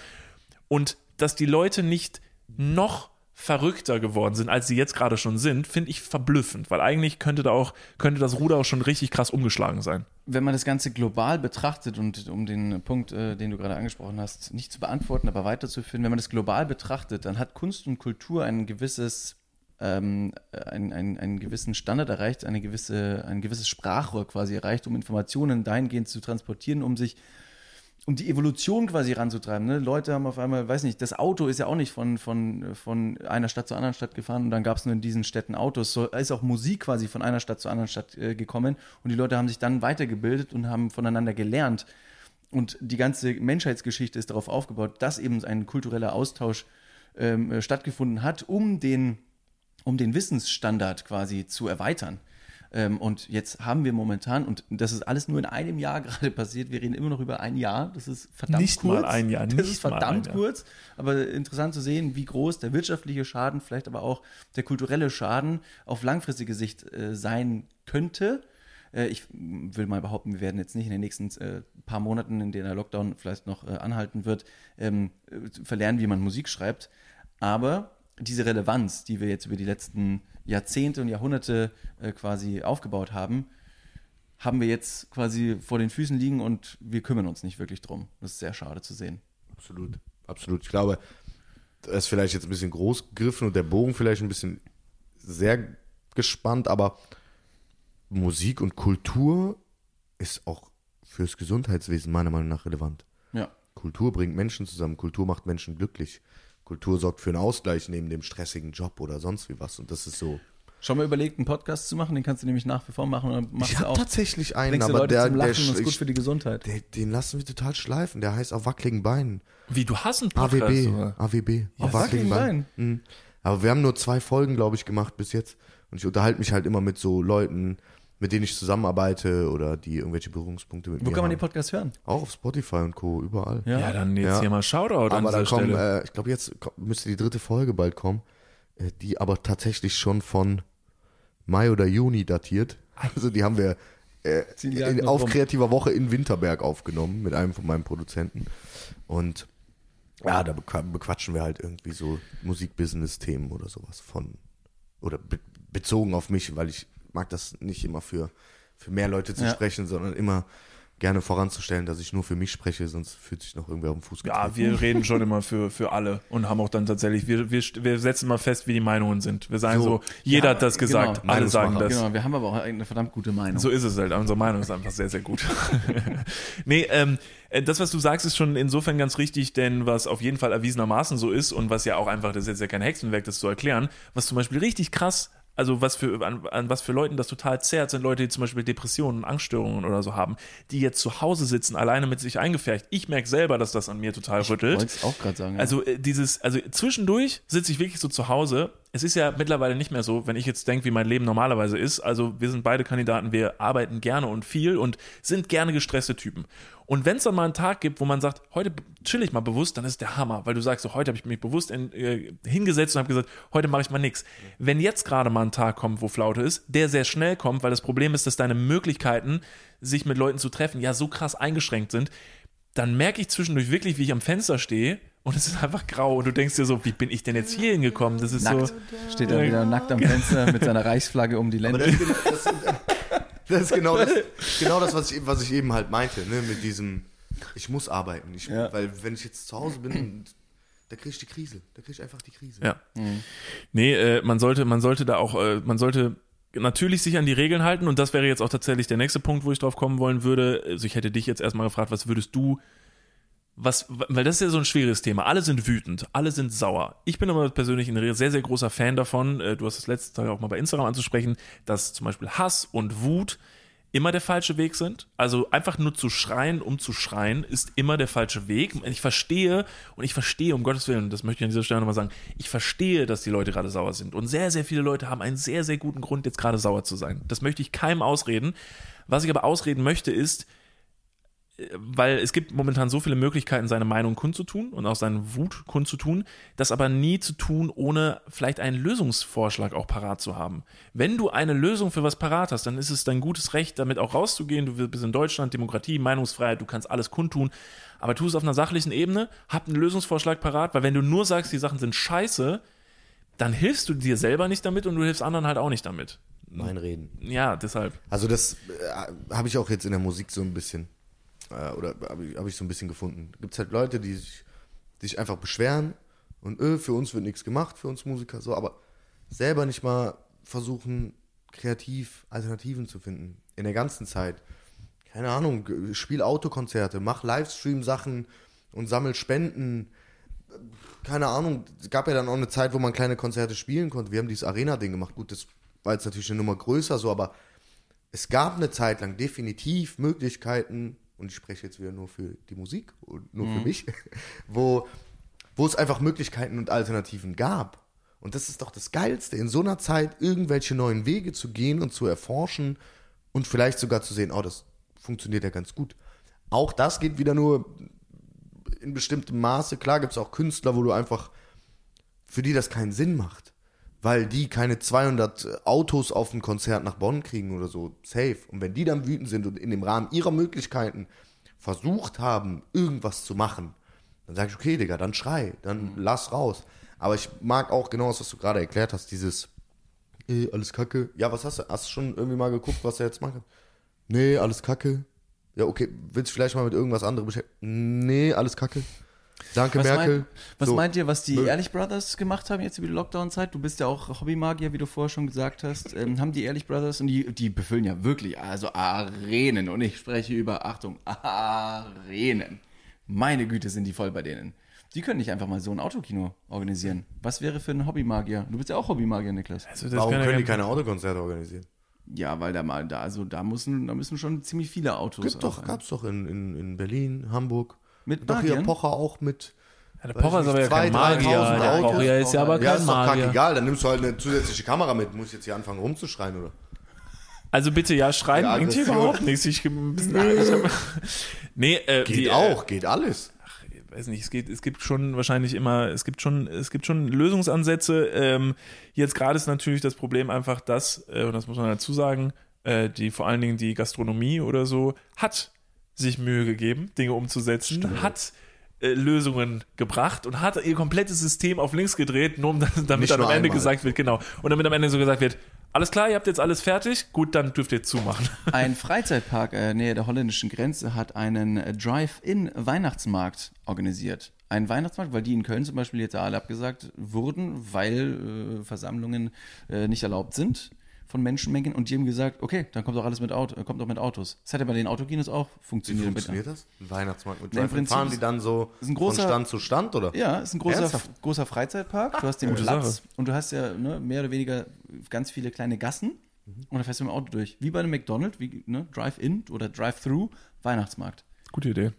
Und dass die Leute nicht noch verrückter geworden sind, als sie jetzt gerade schon sind, finde ich verblüffend, weil eigentlich könnte da auch, könnte das Ruder auch schon richtig krass umgeschlagen sein. Wenn man das Ganze global betrachtet und um den Punkt, äh, den du gerade angesprochen hast, nicht zu beantworten, aber weiterzuführen, wenn man das global betrachtet, dann hat Kunst und Kultur ein gewisses ähm, ein, ein, einen gewissen Standard erreicht, eine gewisse, ein gewisses Sprachrohr quasi erreicht, um Informationen dahingehend zu transportieren, um sich um die Evolution quasi ranzutreiben. Ne? Leute haben auf einmal, weiß nicht, das Auto ist ja auch nicht von, von, von einer Stadt zur anderen Stadt gefahren und dann gab es nur in diesen Städten Autos. So ist auch Musik quasi von einer Stadt zur anderen Stadt äh, gekommen und die Leute haben sich dann weitergebildet und haben voneinander gelernt. Und die ganze Menschheitsgeschichte ist darauf aufgebaut, dass eben ein kultureller Austausch ähm, äh, stattgefunden hat, um den, um den Wissensstandard quasi zu erweitern. Ähm, und jetzt haben wir momentan, und das ist alles nur in einem Jahr gerade passiert, wir reden immer noch über ein Jahr, das ist verdammt Nicht kurz. mal ein Jahr, das nicht ist verdammt kurz, aber interessant zu sehen, wie groß der wirtschaftliche Schaden, vielleicht aber auch der kulturelle Schaden auf langfristige Sicht äh, sein könnte. Äh, ich will mal behaupten, wir werden jetzt nicht in den nächsten äh, paar Monaten, in denen der Lockdown vielleicht noch äh, anhalten wird, ähm, äh, verlernen, wie man Musik schreibt. Aber diese Relevanz, die wir jetzt über die letzten Jahrzehnte und Jahrhunderte äh, quasi aufgebaut haben, haben wir jetzt quasi vor den Füßen liegen und wir kümmern uns nicht wirklich drum. Das ist sehr schade zu sehen. Absolut, absolut. Ich glaube, das ist vielleicht jetzt ein bisschen groß gegriffen und der Bogen vielleicht ein bisschen sehr gespannt, aber Musik und Kultur ist auch fürs Gesundheitswesen meiner Meinung nach relevant. Ja. Kultur bringt Menschen zusammen, Kultur macht Menschen glücklich. Kultur sorgt für einen Ausgleich neben dem stressigen Job oder sonst wie was. Und das ist so. Schon mal überlegt, einen Podcast zu machen? Den kannst du nämlich nach wie vor machen. Oder machst ich du habe auch. tatsächlich einen, aber Leute der, zum der, Lachen und ist gut ich, für die Gesundheit. der, den lassen wir total schleifen. Der heißt auf wackeligen Beinen. Wie, du hast einen Podcast? AWB. oder? AWB. auf wackeligen wackeligen Beinen. Mhm. Aber wir haben nur zwei Folgen, glaube ich, gemacht bis jetzt. Und ich unterhalte mich halt immer mit so Leuten, mit denen ich zusammenarbeite oder die irgendwelche Berührungspunkte mit Wo mir kann man haben. den Podcast hören? Auch auf Spotify und Co. überall. Ja, dann jetzt Ja. hier mal Shoutout an aber da dieser kommen, Stelle. äh, ich glaube, jetzt müsste die dritte Folge bald kommen, äh, die aber tatsächlich schon von Mai oder Juni datiert. Also die haben wir äh, in, auf rum. kreativer Woche in Winterberg aufgenommen mit einem von meinen Produzenten. Und ja, da bequ- bequatschen wir halt irgendwie so Musikbusiness-Themen oder sowas von oder be bezogen auf mich, weil ich mag das nicht immer für, für mehr Leute zu Ja. sprechen, sondern immer gerne voranzustellen, dass ich nur für mich spreche, sonst fühlt sich noch irgendwer auf den Fuß Ja, getreten. wir reden schon immer für, für alle und haben auch dann tatsächlich, wir, wir, wir setzen mal fest, wie die Meinungen sind. Wir sagen so, So. jeder Ja, hat das gesagt, genau. alle sagen das. Genau, wir haben aber auch eine verdammt gute Meinung. So ist es halt. Unsere Meinung ist einfach sehr, sehr gut. nee, ähm, äh, das, was du sagst, ist schon insofern ganz richtig, denn was auf jeden Fall erwiesenermaßen so ist und was ja auch einfach, das ist jetzt ja kein Hexenwerk, das zu erklären, was zum Beispiel richtig krass, also was für, an, an was für Leuten das total zerrt, sind Leute, die zum Beispiel Depressionen, Angststörungen oder so haben, die jetzt zu Hause sitzen, alleine mit sich eingefärbt. Ich merke selber, dass das an mir total rüttelt. wollte es auch gerade sagen. ja. Also äh, dieses, also zwischendurch sitze ich wirklich so zu Hause. Es ist ja mittlerweile nicht mehr so, wenn ich jetzt denke, wie mein Leben normalerweise ist. Also wir sind beide Kandidaten, wir arbeiten gerne und viel und sind gerne gestresste Typen. Und wenn es dann mal einen Tag gibt, wo man sagt, heute chill ich mal bewusst, dann ist der Hammer, weil du sagst, so, heute habe ich mich bewusst in, äh, hingesetzt und habe gesagt, heute mache ich mal nichts. Wenn jetzt gerade mal ein Tag kommt, wo Flaute ist, der sehr schnell kommt, weil das Problem ist, dass deine Möglichkeiten, sich mit Leuten zu treffen, ja so krass eingeschränkt sind, dann merke ich zwischendurch wirklich, wie ich am Fenster stehe und es ist einfach grau und du denkst dir so, wie bin ich denn jetzt hier hingekommen? Das ist nackt. so. Steht er wieder nackt am Fenster mit seiner Reichsflagge um die Aber Lände. Das, ist genau- das, genau das, was, ich, was ich eben halt meinte, ne, mit diesem, ich muss arbeiten. Ich, Ja. Weil wenn ich jetzt zu Hause bin, da kriege ich die Krise. Da kriege ich einfach die Krise. Ja. Nee, äh, man sollte, man sollte da auch, äh, man sollte natürlich sich an die Regeln halten und das wäre jetzt auch tatsächlich der nächste Punkt, wo ich drauf kommen wollen würde. Also ich hätte dich jetzt erstmal gefragt, was würdest du was, weil das ist ja so ein schwieriges Thema. Alle sind wütend, alle sind sauer. Ich bin aber persönlich ein sehr, sehr großer Fan davon, äh, du hast das letzte Tag auch mal bei Instagram anzusprechen, dass zum Beispiel Hass und Wut immer der falsche Weg sind. Also einfach nur zu schreien, um zu schreien, ist immer der falsche Weg. Ich verstehe, und ich verstehe, um Gottes Willen, das möchte ich an dieser Stelle nochmal sagen, ich verstehe, dass die Leute gerade sauer sind. Und sehr, sehr viele Leute haben einen sehr, sehr guten Grund, jetzt gerade sauer zu sein. Das möchte ich keinem ausreden. Was ich aber ausreden möchte, ist, weil es gibt momentan so viele Möglichkeiten, seine Meinung kundzutun und auch seine Wut kundzutun, das aber nie zu tun, ohne vielleicht einen Lösungsvorschlag auch parat zu haben. Wenn du eine Lösung für was parat hast, dann ist es dein gutes Recht, damit auch rauszugehen. Du bist in Deutschland, Demokratie, Meinungsfreiheit, du kannst alles kundtun, aber tu es auf einer sachlichen Ebene, hab einen Lösungsvorschlag parat, weil wenn du nur sagst, die Sachen sind scheiße, dann hilfst du dir selber nicht damit und du hilfst anderen halt auch nicht damit. Mein Reden. Ja, deshalb. Also das äh, habe ich auch jetzt in der Musik so ein bisschen äh, oder habe ich, hab ich so ein bisschen gefunden. Gibt es halt Leute, die sich, die sich einfach beschweren und öh, für uns wird nichts gemacht, für uns Musiker, so, aber selber nicht mal versuchen, kreativ Alternativen zu finden. In der ganzen Zeit. Keine Ahnung, spiel Autokonzerte, mach Livestream-Sachen und sammel Spenden. Keine Ahnung, es gab ja dann auch eine Zeit, wo man kleine Konzerte spielen konnte. Wir haben dieses Arena-Ding gemacht. Gut, das war jetzt natürlich eine Nummer größer so, aber es gab eine Zeit lang definitiv Möglichkeiten, und ich spreche jetzt wieder nur für die Musik und nur mhm. für mich, wo, wo es einfach Möglichkeiten und Alternativen gab. Und das ist doch das Geilste, in so einer Zeit irgendwelche neuen Wege zu gehen und zu erforschen und vielleicht sogar zu sehen, oh, das funktioniert ja ganz gut. Auch das geht wieder nur in bestimmtem Maße. Klar gibt es auch Künstler, wo du einfach, für die das keinen Sinn macht weil die keine 200 Autos auf ein Konzert nach Bonn kriegen oder so. Safe. Und wenn die dann wütend sind und in dem Rahmen ihrer Möglichkeiten versucht haben, irgendwas zu machen, dann sage ich, okay, Digga, dann schrei, dann mhm. lass raus. Aber ich mag auch genau das, was du gerade erklärt hast, dieses, eh, alles kacke. Ja, was hast du? Hast du schon irgendwie mal geguckt, was er jetzt macht? Nee, alles kacke. Ja, okay, willst du vielleicht mal mit irgendwas anderem beschäftigen? Nee, alles kacke. Danke, was Merkel. Meint, was so. meint ihr, was die Ehrlich Brothers gemacht haben jetzt über die Lockdown-Zeit? Du bist ja auch Hobbymagier, wie du vorher schon gesagt hast. Ähm, haben die Ehrlich Brothers und die, die befüllen ja wirklich, also Arenen. Und ich spreche über, Achtung, Arenen. Meine Güte, sind die voll bei denen. Die können nicht einfach mal so ein Autokino organisieren. Was wäre für ein Hobbymagier? Du bist ja auch Hobbymagier, Niklas. Also Warum können die keine Autokonzerte organisieren? Ja, weil da mal da, also da müssen, da müssen schon ziemlich viele Autos. Gibt doch, gab's doch in, in, in Berlin, Hamburg. Mit Doch hier Pocher auch mit. Ja, der Pocher ist aber ja kein Magier. Der Pocher ist ja aber kein ja, ist Magier. Doch egal, dann nimmst du halt eine zusätzliche Kamera mit. Muss ich jetzt hier anfangen rumzuschreien, oder? Also bitte, ja, schreien ja, bringt hier überhaupt nichts. Ich, ein bisschen, nee, äh, geht die, auch, äh, geht alles. Ach, ich weiß nicht, es geht, es gibt schon wahrscheinlich immer, es gibt schon, es gibt schon Lösungsansätze. Ähm, jetzt gerade ist natürlich das Problem einfach, dass, äh, und das muss man dazu sagen, äh, die vor allen Dingen die Gastronomie oder so hat sich Mühe gegeben, Dinge umzusetzen, Stimmt. hat äh, Lösungen gebracht und hat ihr komplettes System auf links gedreht, nur um damit dann am Ende einmal. gesagt wird, genau, und damit am Ende so gesagt wird, alles klar, ihr habt jetzt alles fertig, gut, dann dürft ihr zumachen. Ein Freizeitpark äh, nähe der holländischen Grenze hat einen äh, Drive-In-Weihnachtsmarkt organisiert. Ein Weihnachtsmarkt, weil die in Köln zum Beispiel jetzt alle abgesagt wurden, weil äh, Versammlungen äh, nicht erlaubt sind von Menschenmengen und die haben gesagt, okay, dann kommt doch alles mit Auto, kommt doch mit Autos. Das hat ja bei den Autokinos auch funktioniert. Wie funktioniert das? Ein Weihnachtsmarkt mit Drive Fahren die dann so großer, von Stand zu Stand, oder? Ja, ist ein großer, großer Freizeitpark. Du hast den Platz Sache. und du hast ja ne, mehr oder weniger ganz viele kleine Gassen mhm. und da fährst du mit dem Auto durch. Wie bei einem McDonald's, wie ne, Drive-In oder Drive-Thru, Weihnachtsmarkt. Gute Idee.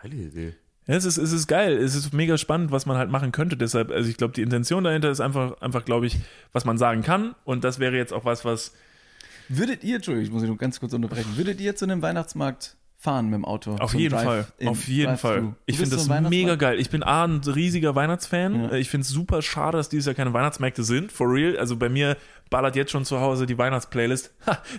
Geile Idee. Ja, es ist, es ist geil. Es ist mega spannend, was man halt machen könnte. Deshalb, also ich glaube, die Intention dahinter ist einfach, einfach glaube ich, was man sagen kann. Und das wäre jetzt auch was, was. Würdet ihr, Entschuldigung, ich muss nur ganz kurz unterbrechen, würdet ihr zu einem Weihnachtsmarkt fahren mit dem Auto? Auf jeden Fall. Auf jeden Fall. Ich finde das mega geil. Ich bin A, ein riesiger Weihnachtsfan. Ja. Ich finde es super schade, dass dieses Jahr keine Weihnachtsmärkte sind. For real. Also bei mir ballert jetzt schon zu Hause die Weihnachtsplaylist,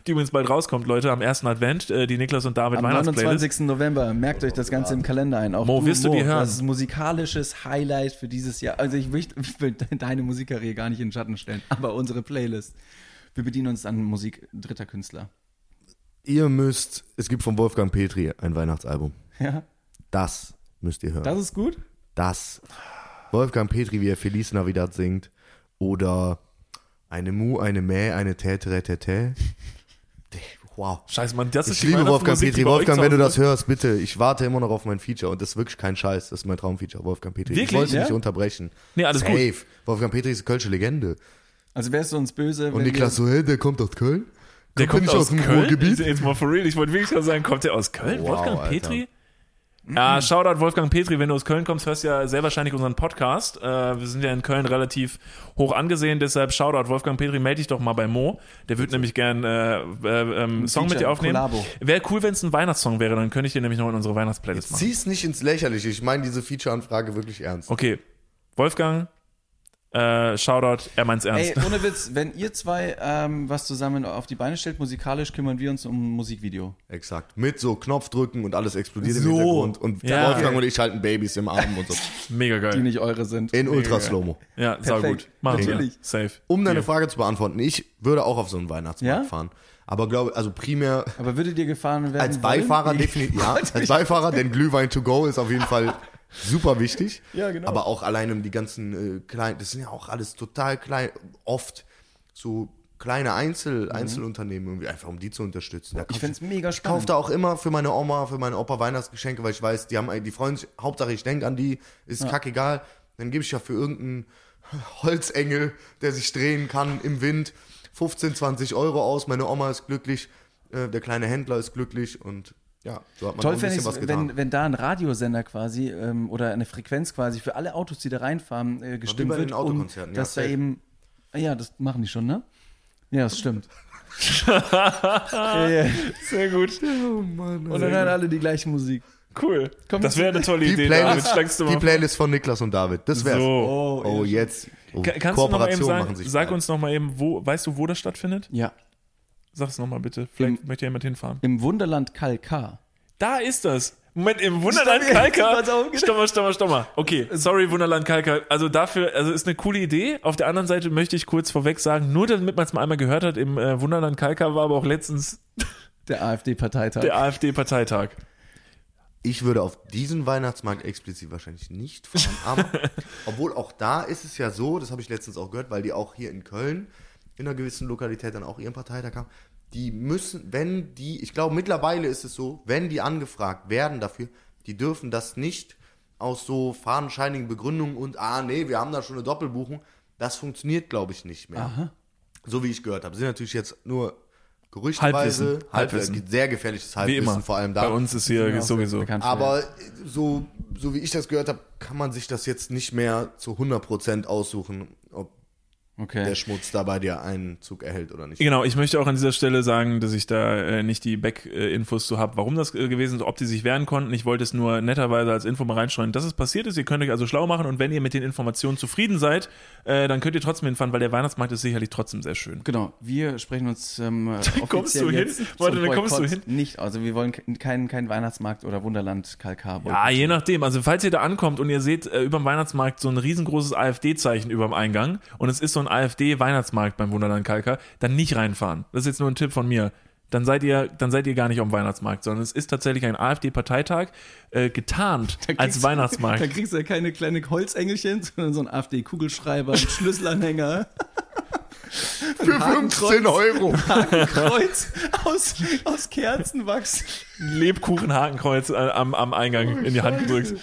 die übrigens bald rauskommt, Leute, am ersten Advent, äh, die Niklas und David Am 29. November, merkt euch das Ganze im Kalender ein. Auch Mo, du, wirst du Mo, die hören? Das ist ein musikalisches Highlight für dieses Jahr. Also ich will, ich will deine Musikkarriere gar nicht in den Schatten stellen, aber unsere Playlist. Wir bedienen uns an Musik dritter Künstler. Ihr müsst, es gibt von Wolfgang Petri ein Weihnachtsalbum. Ja. Das müsst ihr hören. Das ist gut? Das. Wolfgang Petri, wie er Feliz Navidad singt. Oder Eine Mu, eine Mäh, eine Tätere, Tätä. Wow. Scheiße, Mann, das ist Ich liebe Wolfgang Petri. Wolfgang, wenn du das hörst, bitte. Ich warte immer noch auf mein Feature und das ist wirklich kein Scheiß. Das ist mein Traumfeature, Wolfgang Petri. Wirklich? Ich wollte Ja? nicht unterbrechen. Nee, alles gut. Safe. Wolfgang Petri ist eine kölsche Legende. Also wärst du uns böse, Und Niklas so, hey, der kommt aus Köln? Der kommt nicht aus, dem Köln. Ruhrgebiet? Jetzt mal for real. Ich wollte wirklich gerade sagen, kommt der aus Köln? Wow, Wolfgang Alter. Petri? Ja, Shoutout Wolfgang Petri, wenn du aus Köln kommst, hörst du ja sehr wahrscheinlich unseren Podcast. Äh, wir sind ja in Köln relativ hoch angesehen, deshalb Shoutout Wolfgang Petri, melde dich doch mal bei Mo. Der würde nämlich gern äh, äh, ähm, Song mit dir aufnehmen. Wäre cool, wenn es ein Weihnachtssong wäre, dann könnte ich den nämlich noch in unsere Weihnachtsplaylist machen. Zieh's nicht ins Lächerliche. Ich meine diese Feature-Anfrage wirklich ernst. Okay, Wolfgang, äh, Shoutout, er meint's ernst. Ey, ohne Witz, wenn ihr zwei ähm, was zusammen auf die Beine stellt, musikalisch kümmern wir uns um ein Musikvideo. Exakt. Mit so Knopfdrücken und alles explodiert So. im Hintergrund. Und Ja. Wolfgang und ich halten Babys im Arm und so. Mega Die geil. nicht eure sind. In ultra slow Ja, sau Perfekt. gut. Machen wir. Natürlich. Safe. Um deine Frage zu beantworten, ich würde auch auf so einen Weihnachtsmarkt Ja? fahren. Aber glaube, also primär Aber würde dir gefahren werden? als Beifahrer definitiv, ja, als Beifahrer, denn Glühwein to go ist auf jeden Fall super wichtig. Ja, genau. Aber auch allein um die ganzen äh, kleinen, das sind ja auch alles total klein, oft so kleine Einzel, Einzelunternehmen irgendwie, einfach um die zu unterstützen. Ich fände es mega Ich kaufe spannend. da auch immer für meine Oma, für meine Opa Weihnachtsgeschenke, weil ich weiß, die haben, die freuen sich, Hauptsache ich denke an die, ist kackegal. Dann gebe ich ja für irgendeinen Holzengel, der sich drehen kann im Wind, 15, 20 Euro aus. Meine Oma ist glücklich, äh, der kleine Händler ist glücklich und ja, so hat man Toll fände ich was getan. wenn, wenn da ein Radiosender quasi ähm, oder eine Frequenz quasi für alle Autos, die da reinfahren, äh, gestimmt bei den wird. Autokonzerten, und ja, dass da eben. Ah Ja, das machen die schon, ne? Ja, das stimmt. ja, ja. Sehr gut. Und dann hören alle die gleiche Musik. Cool. Komm, das wäre eine tolle die Idee. David. Playlist, du die Playlist von Niklas und David, das wär's. So. Oh, jetzt. Oh, Ka- Kannst du noch mal eben sagen, machen sich sag uns noch mal eben, wo, weißt du, wo das stattfindet? Ja. Sag es noch mal bitte. Vielleicht möchte ja jemand hinfahren. Im Wunderland Kalkar. Da ist das. Moment, im Wunderland Stopp, jetzt, Kalka. pass auf. Stopp mal, stopp mal, stopp mal. Okay, sorry, Wunderland Kalka. Also dafür, also ist eine coole Idee. Auf der anderen Seite möchte ich kurz vorweg sagen, nur damit man es mal einmal gehört hat, im äh, Wunderland Kalka war aber auch letztens Der AfD-Parteitag. der AfD-Parteitag. Ich würde auf diesen Weihnachtsmarkt explizit wahrscheinlich nicht fahren, aber obwohl auch da ist es ja so, das habe ich letztens auch gehört, weil die auch hier in Köln in einer gewissen Lokalität dann auch ihren Parteitag haben, die müssen, wenn die, ich glaube mittlerweile ist es so, wenn die angefragt werden dafür, die dürfen das nicht aus so fadenscheinigen Begründungen und, ah nee, wir haben da schon eine Doppelbuchung, das funktioniert glaube ich nicht mehr. So wie ich gehört habe. Sind natürlich jetzt nur gerüchteweise, Halbwissen. Halbwissen. Halbwissen. sehr gefährliches Wie Halbwissen immer. vor allem da. Bei uns ist hier Ja, auch sowieso. Aber so, so wie ich das gehört habe, kann man sich das jetzt nicht mehr zu 100% aussuchen, Okay. der Schmutz da bei dir Einzug erhält oder nicht. Genau, ich möchte auch an dieser Stelle sagen, dass ich da äh, nicht die Back-Infos zu habe, warum das äh, gewesen ist, ob die sich wehren konnten. Ich wollte es nur netterweise als Info mal reinstreuen, dass es passiert ist. Ihr könnt euch also schlau machen und wenn ihr mit den Informationen zufrieden seid, äh, dann könnt ihr trotzdem hinfahren, weil der Weihnachtsmarkt ist sicherlich trotzdem sehr schön. Genau, wir sprechen uns ähm, offiziell Kommst du hin? jetzt Warte, dann kommst du hin? Nicht, also wir wollen ke- keinen keinen Weihnachtsmarkt oder Wunderland Kalkar Ja, je nachdem. Also falls ihr da ankommt und ihr seht äh, über dem Weihnachtsmarkt so ein riesengroßes AfD-Zeichen über dem Eingang und es ist so ein AfD-Weihnachtsmarkt beim Wunderland Kalka, dann nicht reinfahren. Das ist jetzt nur ein Tipp von mir. Dann seid ihr, dann seid ihr gar nicht am Weihnachtsmarkt, sondern es ist tatsächlich ein AfD-Parteitag, äh, getarnt als Weihnachtsmarkt. Da kriegst du ja keine kleine Holzengelchen, sondern so ein AfD-Kugelschreiber, einen Schlüsselanhänger, Für 15 Euro. Kreuz aus, aus Kerzenwachs. Lebkuchenhakenkreuz äh, am, am Eingang in die Hand gedrückt.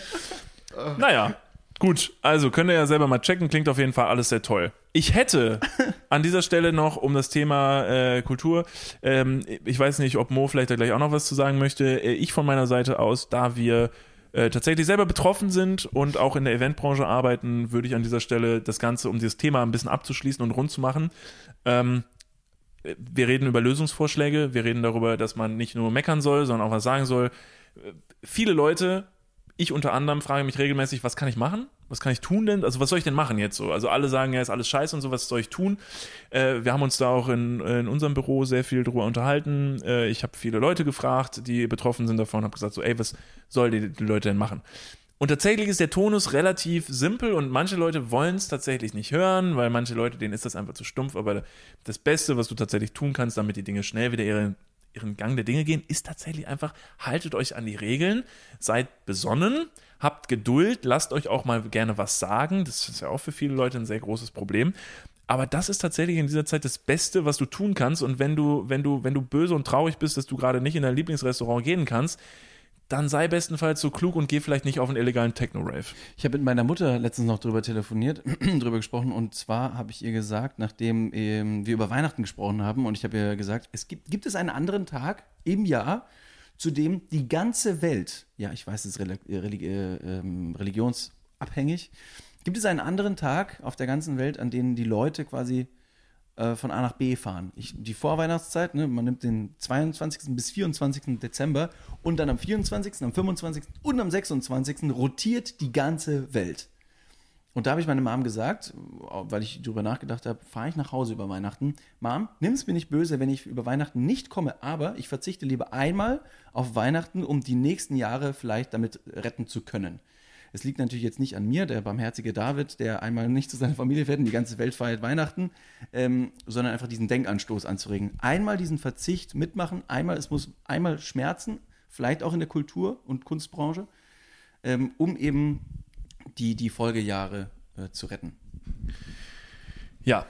Naja, gut. Also könnt ihr ja selber mal checken. Klingt auf jeden Fall alles sehr toll. Ich hätte an dieser Stelle noch um das Thema äh, Kultur, ähm, ich weiß nicht, ob Mo vielleicht da gleich auch noch was zu sagen möchte. Äh, Ich von meiner Seite aus, da wir äh, tatsächlich selber betroffen sind und auch in der Eventbranche arbeiten, würde ich an dieser Stelle das Ganze, um dieses Thema ein bisschen abzuschließen und rund zu machen, ähm, wir reden über Lösungsvorschläge, wir reden darüber, dass man nicht nur meckern soll, sondern auch was sagen soll. Viele Leute, ich unter anderem, frage mich regelmäßig, was kann ich machen? Was kann ich tun denn? Also was soll ich denn machen jetzt so? Also alle sagen ja, ist alles scheiße und so, was soll ich tun? Äh, wir haben uns da auch in, in unserem Büro sehr viel drüber unterhalten. Äh, ich habe viele Leute gefragt, die betroffen sind davon, habe gesagt so, ey, was soll die, die Leute denn machen? Und tatsächlich ist der Tonus relativ simpel und manche Leute wollen es tatsächlich nicht hören, weil manche Leute, denen ist das einfach zu stumpf. Aber das Beste, was du tatsächlich tun kannst, damit die Dinge schnell wieder ihre, ihren Gang der Dinge gehen, ist tatsächlich einfach, haltet euch an die Regeln, seid besonnen, habt Geduld, lasst euch auch mal gerne was sagen. Das ist ja auch für viele Leute ein sehr großes Problem. Aber das ist tatsächlich in dieser Zeit das Beste, was du tun kannst. Und wenn du, wenn du, wenn du böse und traurig bist, dass du gerade nicht in dein Lieblingsrestaurant gehen kannst, dann sei bestenfalls so klug und geh vielleicht nicht auf einen illegalen Techno-Rave. Ich habe mit meiner Mutter letztens noch drüber telefoniert, drüber gesprochen und zwar habe ich ihr gesagt, nachdem ähm, wir über Weihnachten gesprochen haben und ich habe ihr gesagt, es gibt, gibt es einen anderen Tag im Jahr, zu dem die ganze Welt, ja, ich weiß, es ist relig religi äh, ähm, religionsabhängig, gibt es einen anderen Tag auf der ganzen Welt, an dem die Leute quasi äh, von A nach B fahren. Ich, die Vorweihnachtszeit, ne, man nimmt den 22. bis 24. Dezember und dann am 24., am 25. und am 26. rotiert die ganze Welt. Und da habe ich meine Mom gesagt, weil ich darüber nachgedacht habe, fahre ich nach Hause über Weihnachten. Mom, nimm es mir nicht böse, wenn ich über Weihnachten nicht komme, aber ich verzichte lieber einmal auf Weihnachten, um die nächsten Jahre vielleicht damit retten zu können. Es liegt natürlich jetzt nicht an mir, der barmherzige David, der einmal nicht zu seiner Familie fährt und die ganze Welt feiert Weihnachten, ähm, sondern einfach diesen Denkanstoß anzuregen. Einmal diesen Verzicht mitmachen, einmal, es muss einmal schmerzen, vielleicht auch in der Kultur- und Kunstbranche, ähm, um eben die, die Folgejahre äh, zu retten. Ja,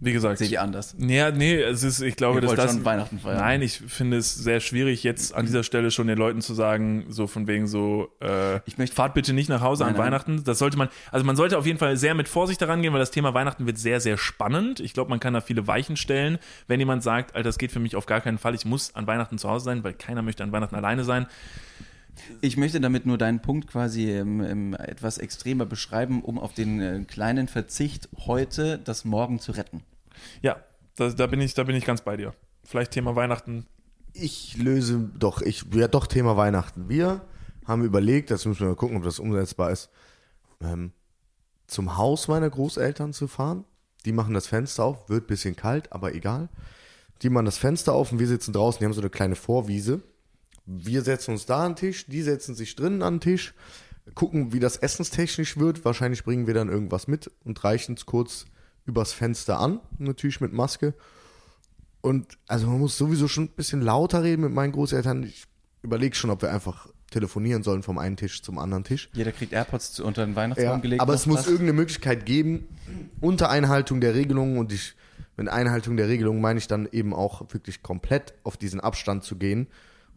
wie gesagt. Seht ihr anders? Ja, nee, es ist, ich glaube, Ihr dass das. schon Weihnachten feiern. Nein, ich finde es sehr schwierig, jetzt an dieser Stelle schon den Leuten zu sagen, so von wegen so, äh, Ich möchte- fahrt bitte nicht nach Hause Nein, an. Weihnachten. Das sollte man, also man sollte auf jeden Fall sehr mit Vorsicht daran gehen, weil das Thema Weihnachten wird sehr, sehr spannend. Ich glaube, man kann da viele Weichen stellen. Wenn jemand sagt, Alter, das geht für mich auf gar keinen Fall, ich muss an Weihnachten zu Hause sein, weil keiner möchte an Weihnachten alleine sein. Ich möchte damit nur deinen Punkt quasi ähm, ähm, etwas extremer beschreiben, um auf den äh, kleinen Verzicht heute das Morgen zu retten. Ja, da, da bin ich, da bin ich ganz bei dir. Vielleicht Thema Weihnachten. Ich löse doch, ich, ja doch Thema Weihnachten. Wir haben überlegt, das müssen wir mal gucken, ob das umsetzbar ist, ähm, zum Haus meiner Großeltern zu fahren. Die machen das Fenster auf, wird ein bisschen kalt, aber egal. Die machen das Fenster auf und wir sitzen draußen, die haben so eine kleine Vorwiese. Wir setzen uns da an den Tisch, die setzen sich drinnen an den Tisch, gucken, wie das essenstechnisch wird. Wahrscheinlich bringen wir dann irgendwas mit und reichen es kurz übers Fenster an, natürlich mit Maske. Und also man muss sowieso schon ein bisschen lauter reden mit meinen Großeltern. Ich überlege schon, ob wir einfach telefonieren sollen vom einen Tisch zum anderen Tisch. Jeder kriegt AirPods unter den Weihnachtsbaum gelegt. aber es muss was. irgendeine Möglichkeit geben, unter Einhaltung der Regelungen und ich, mit Einhaltung der Regelungen meine ich dann eben auch wirklich komplett auf diesen Abstand zu gehen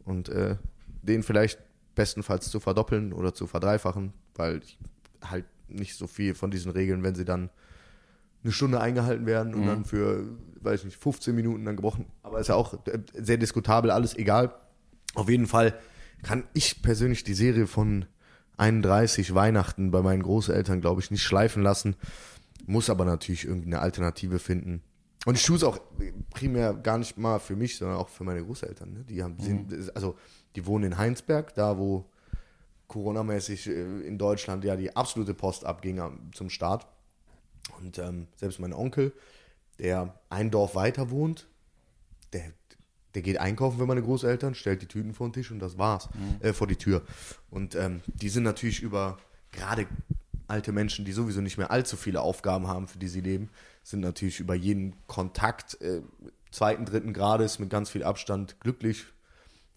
und äh, den vielleicht bestenfalls zu verdoppeln oder zu verdreifachen, weil ich halt nicht so viel von diesen Regeln, wenn sie dann eine Stunde eingehalten werden und dann für, weiß ich nicht, 15 Minuten dann gebrochen. Aber ist ja auch äh, sehr diskutabel, alles egal. Auf jeden Fall kann ich persönlich die Serie von 31 Weihnachten bei meinen Großeltern, glaube ich, nicht schleifen lassen. Muss aber natürlich irgendeine Alternative finden. Und ich tue es auch primär gar nicht mal für mich, sondern auch für meine Großeltern. Ne? Die haben, sind, also die wohnen in Heinsberg, da wo Corona-mäßig äh, in Deutschland ja die absolute Post abging am- zum Start. Und ähm, selbst mein Onkel, der ein Dorf weiter wohnt, der, der geht einkaufen für meine Großeltern, stellt die Tüten vor den Tisch und das war's. Äh, vor die Tür. Und ähm, die sind natürlich über, gerade alte Menschen, die sowieso nicht mehr allzu viele Aufgaben haben, für die sie leben, sind natürlich über jeden Kontakt äh, zweiten, dritten Grades mit ganz viel Abstand glücklich,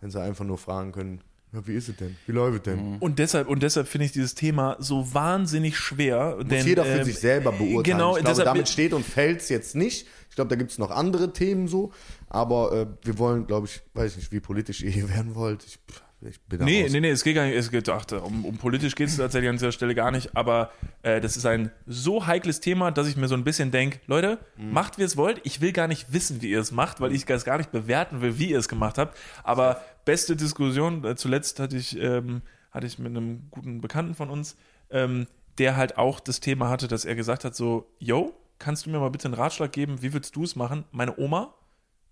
wenn sie einfach nur fragen können, ja, wie ist es denn? Wie läuft es denn? Und deshalb, und deshalb finde ich dieses Thema so wahnsinnig schwer. Muss denn, jeder für ähm, sich selber beurteilen. Genau, ich glaube, deshalb, damit steht und fällt es jetzt nicht. Ich glaube, da gibt es noch andere Themen so. Aber äh, wir wollen, glaube ich, weiß ich nicht, wie politisch ihr hier werden wollt. Ich, ich bin da Nee, raus. nee, nee, es geht gar nicht, es geht, ach, um, um politisch geht es tatsächlich an dieser Stelle gar nicht, aber äh, das ist ein so heikles Thema, dass ich mir so ein bisschen denke, Leute, Mhm. macht wie ihr es wollt, ich will gar nicht wissen, wie ihr es macht, weil ich das gar nicht bewerten will, wie ihr es gemacht habt, aber beste Diskussion, äh, zuletzt hatte ich, ähm, hatte ich mit einem guten Bekannten von uns, ähm, der halt auch das Thema hatte, dass er gesagt hat so, yo, kannst du mir mal bitte einen Ratschlag geben, wie würdest du es machen? Meine Oma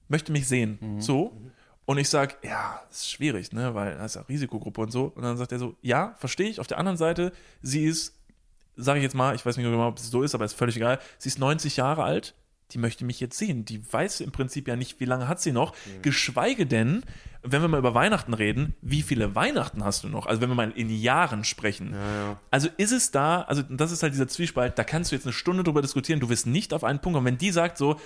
möchte mich sehen, so, und ich sage, ja, das ist schwierig, ne, weil das ist ja Risikogruppe und so. Und dann sagt er so, ja, verstehe ich. Auf der anderen Seite, sie ist, sage ich jetzt mal, ich weiß nicht genau, ob es so ist, aber ist völlig egal. Sie ist 90 Jahre alt, die möchte mich jetzt sehen. Die weiß im Prinzip ja nicht, wie lange hat sie noch. Geschweige denn, wenn wir mal über Weihnachten reden, wie viele Weihnachten hast du noch? Also wenn wir mal in Jahren sprechen. Also ist es da, also das ist halt dieser Zwiespalt, da kannst du jetzt eine Stunde drüber diskutieren, du wirst nicht auf einen Punkt kommen. Wenn die sagt so,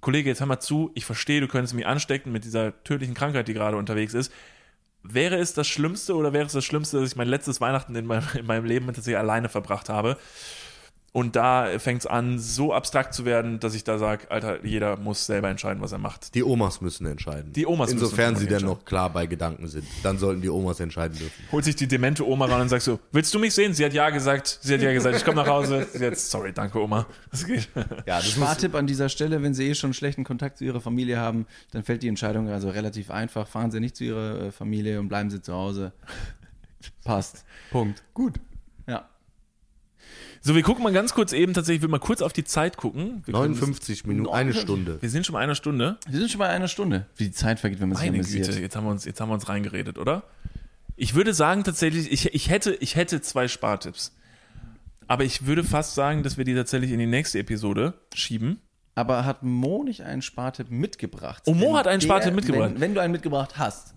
Kollege, jetzt hör mal zu, ich verstehe, du könntest mich anstecken mit dieser tödlichen Krankheit, die gerade unterwegs ist. Wäre es das Schlimmste oder wäre es das Schlimmste, dass ich mein letztes Weihnachten in meinem, in meinem Leben tatsächlich alleine verbracht habe? Und da fängt es an, so abstrakt zu werden, dass ich da sage, Alter, jeder muss selber entscheiden, was er macht. Die Omas müssen entscheiden. Die Omas müssen Insofern sie entscheiden. denn noch klar bei Gedanken sind. Dann sollten die Omas entscheiden dürfen. Holt sich die demente Oma ran und sagt so, willst du mich sehen? Sie hat ja gesagt, sie hat ja gesagt, ich komme nach Hause. Sie hat, sorry, danke Oma. Das geht. Ja, das Spartipp an dieser Stelle, wenn Sie eh schon schlechten Kontakt zu Ihrer Familie haben, dann fällt die Entscheidung also relativ einfach. Fahren Sie nicht zu Ihrer äh, Familie und bleiben Sie zu Hause. Passt. Punkt. Gut. So, wir gucken mal ganz kurz eben, tatsächlich, ich will mal kurz auf die Zeit gucken. Wir, können- 59 Minuten, eine Stunde. wir sind schon bei einer Stunde. Wir sind schon bei einer Stunde. Wie die Zeit vergeht, wenn man sich Meine amüsiert. Güte, jetzt haben wir uns, jetzt haben wir uns reingeredet, oder? Ich würde sagen, tatsächlich, ich, ich hätte, ich hätte zwei Spartipps. Aber ich würde fast sagen, dass wir die tatsächlich in die nächste Episode schieben. Aber hat Mo nicht einen Spartipp mitgebracht? Oh, Mo hat einen Spartipp mitgebracht. Wenn, wenn du einen mitgebracht hast.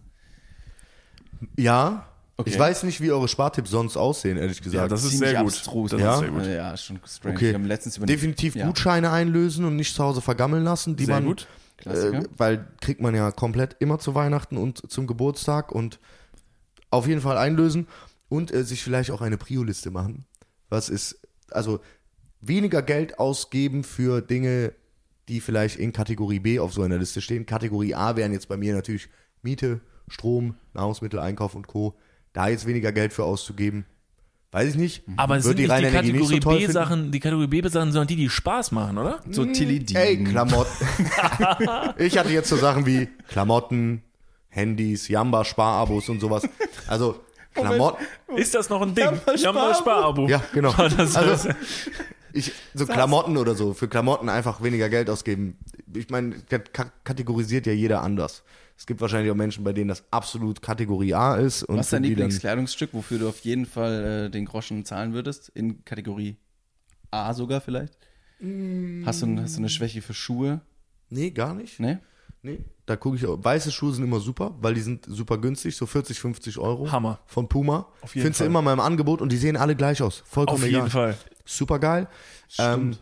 Ja, Okay. ich weiß nicht, wie eure Spartipps sonst aussehen, ehrlich gesagt. Ja, das ist ziemlich sehr gut. abstrus. Das Ja? ist sehr gut. Ja, schon strange. Okay. Wir haben letztens über Definitiv ja. Gutscheine einlösen und nicht zu Hause vergammeln lassen, die Sehr man, gut. Äh, weil kriegt man ja komplett immer zu Weihnachten und zum Geburtstag und auf jeden Fall einlösen und äh, sich vielleicht auch eine Prio-Liste machen. Was ist, also weniger Geld ausgeben für Dinge, die vielleicht in Kategorie B auf so einer Liste stehen. Kategorie A wären jetzt bei mir natürlich Miete, Strom, Nahrungsmittel, Einkauf und Co. Da jetzt weniger Geld für auszugeben, weiß ich nicht. Aber Wird sind die nicht die Kategorie so? B-Sachen, die Kategorie B-Sachen, sondern die, die Spaß machen, oder? so Tilly Ey, Klamotten. ich hatte jetzt so Sachen wie Klamotten, Handys, Jamba, Sparabos und sowas. Also Klamotten. Ist das noch ein Ding? Ein Sparabo. Ja, genau. Das Also, ich, so Klamotten oder so, für Klamotten einfach weniger Geld ausgeben. Ich meine, ka- kategorisiert ja jeder anders. Es gibt wahrscheinlich auch Menschen, bei denen das absolut Kategorie A ist. Und Was ist dein Lieblingskleidungsstück, wofür du auf jeden Fall äh, den Groschen zahlen würdest? In Kategorie A sogar vielleicht? Hast, du, hast du eine Schwäche für Schuhe? Nee, gar nicht. Ne? Nee. Da gucke ich auch. Weiße Schuhe sind immer super, weil die sind super günstig, so 40, 50 Euro. Hammer. Von Puma. Auf jeden Findest du Fall. immer mal im Angebot und die sehen alle gleich aus. Vollkommen Auf egal. jeden Fall. Super geil. Ähm,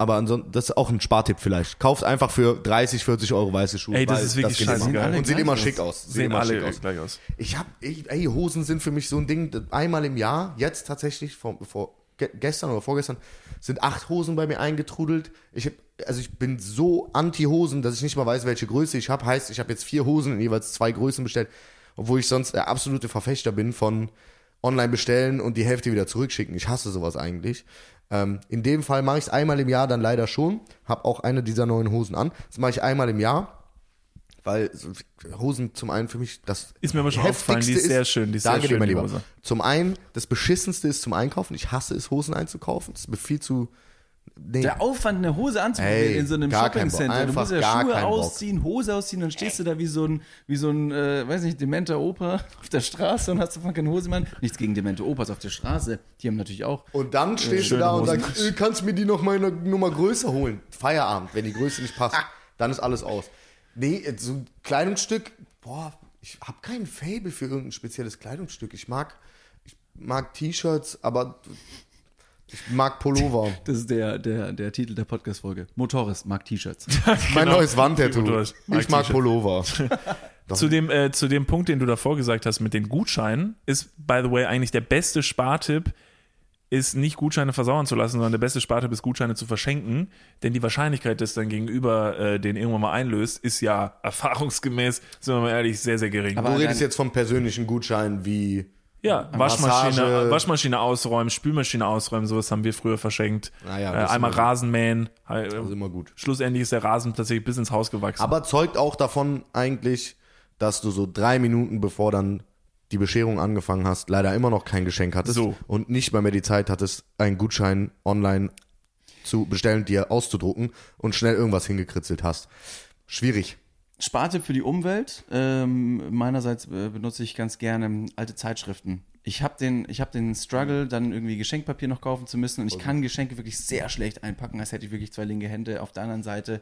aber ansonsten, das ist auch ein Spartipp vielleicht. Kauft einfach für 30, 40 Euro weiße Schuhe. Ey, das ist wirklich geht scheiße immer. geil. Und sieht immer schick aus. Sieht Sehen immer alle schick aus. gleich aus. Ich hab, ey, ey, Hosen sind für mich so ein Ding, das einmal im Jahr, jetzt tatsächlich, vor, vor ge gestern oder vorgestern, sind acht Hosen bei mir eingetrudelt. Ich hab, also ich bin so anti-Hosen, dass ich nicht mal weiß, welche Größe ich habe. Heißt, ich habe jetzt vier Hosen in jeweils zwei Größen bestellt, obwohl ich sonst der absolute Verfechter bin von online bestellen und die Hälfte wieder zurückschicken. Ich hasse sowas eigentlich. Ähm, in dem Fall mache ich es einmal im Jahr dann leider schon. Habe auch eine dieser neuen Hosen an. Das mache ich einmal im Jahr, weil Hosen zum einen für mich das Ist mir aber schon aufgefallen, die ist sehr schön, die ist Danke sehr dir, schön, mein die Lieber. Hose. Zum einen, das beschissenste ist zum Einkaufen. Ich hasse es, Hosen einzukaufen. Das ist mir viel zu. Nee. Der Aufwand, eine Hose anzuprobieren Ey, in so einem. Shoppingcenter. Du musst ja Schuhe ausziehen, Hose ausziehen, dann stehst du da wie so ein, wie so ein, äh, weiß nicht, dementer Opa auf der Straße und hast davon keine Hose mehr. Nichts gegen demente Opas auf der Straße. Die haben natürlich auch. Und dann stehst du schöne da und sagst, äh, kannst du mir die noch mal eine Nummer größer holen? Feierabend, wenn die Größe nicht passt, dann ist alles aus. Nee, jetzt so ein Kleidungsstück, boah, ich habe kein Fable für irgendein spezielles Kleidungsstück. Ich mag, ich mag T-Shirts, aber ich mag Pullover. Das ist der, der, der Titel der Podcast-Folge. Motoris mag T-Shirts. mein Genau. neues Wandtattoo. Ich mag T-Shirt. Pullover. Zu dem, äh, zu dem Punkt, den du davor gesagt hast mit den Gutscheinen, ist, by the way, eigentlich der beste Spartipp, ist nicht Gutscheine versauern zu lassen, sondern der beste Spartipp ist, Gutscheine zu verschenken. Denn die Wahrscheinlichkeit, dass dein Gegenüber äh, den irgendwann mal einlöst, ist ja erfahrungsgemäß, sind wir mal ehrlich, sehr, sehr gering. Aber- Du redest jetzt vom persönlichen Gutschein wie ja, Waschmaschine, Massage. Waschmaschine ausräumen, Spülmaschine ausräumen, sowas haben wir früher verschenkt. Naja, äh, einmal Rasenmähen. Äh, das ist immer gut. Schlussendlich ist der Rasen tatsächlich bis ins Haus gewachsen. Aber zeugt auch davon eigentlich, dass du so drei Minuten bevor dann die Bescherung angefangen hast, leider immer noch kein Geschenk hattest So. und nicht mal mehr die Zeit hattest, einen Gutschein online zu bestellen, dir auszudrucken und schnell irgendwas hingekritzelt hast. Schwierig. Spartipp für die Umwelt. Ähm, meinerseits äh, benutze ich ganz gerne alte Zeitschriften. Ich habe den, ich hab den Struggle, dann irgendwie Geschenkpapier noch kaufen zu müssen und ich kann Geschenke wirklich sehr schlecht einpacken, als hätte ich wirklich zwei linke Hände. Auf der anderen Seite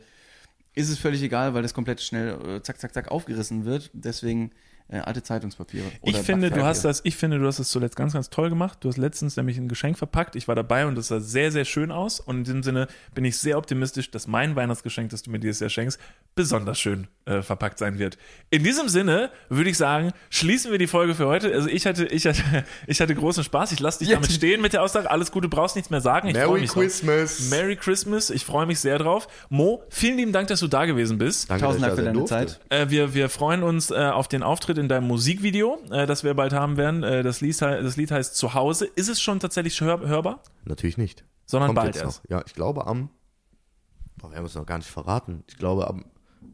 ist es völlig egal, weil das komplett schnell äh, zack, zack, zack aufgerissen wird. Deswegen äh, alte Zeitungspapiere. Ich finde, du hast das, ich finde, du hast es zuletzt ganz, ganz toll gemacht. Du hast letztens nämlich ein Geschenk verpackt. Ich war dabei und das sah sehr, sehr schön aus. Und in diesem Sinne bin ich sehr optimistisch, dass mein Weihnachtsgeschenk, das du mir dieses Jahr schenkst, besonders schön äh, verpackt sein wird. In diesem Sinne würde ich sagen, schließen wir die Folge für heute. Also ich hatte, ich hatte, ich hatte großen Spaß. Ich lasse dich damit stehen mit der Aussage. Alles Gute, brauchst nichts mehr sagen. Ich Merry mich drauf. Christmas. Merry Christmas. Ich freue mich sehr drauf. Mo, vielen lieben Dank, dass du da gewesen bist. Danke, Tausend Dank für deine durfte. Zeit. Äh, wir, wir freuen uns äh, auf den Auftritt in deinem Musikvideo, äh, das wir bald haben werden. Äh, das, Lied, das Lied heißt Zuhause. Ist es schon tatsächlich hör hörbar? Natürlich nicht. Sondern Kommt bald erst. noch. Ja, ich glaube am, boah, wir haben es noch gar nicht verraten. Ich glaube am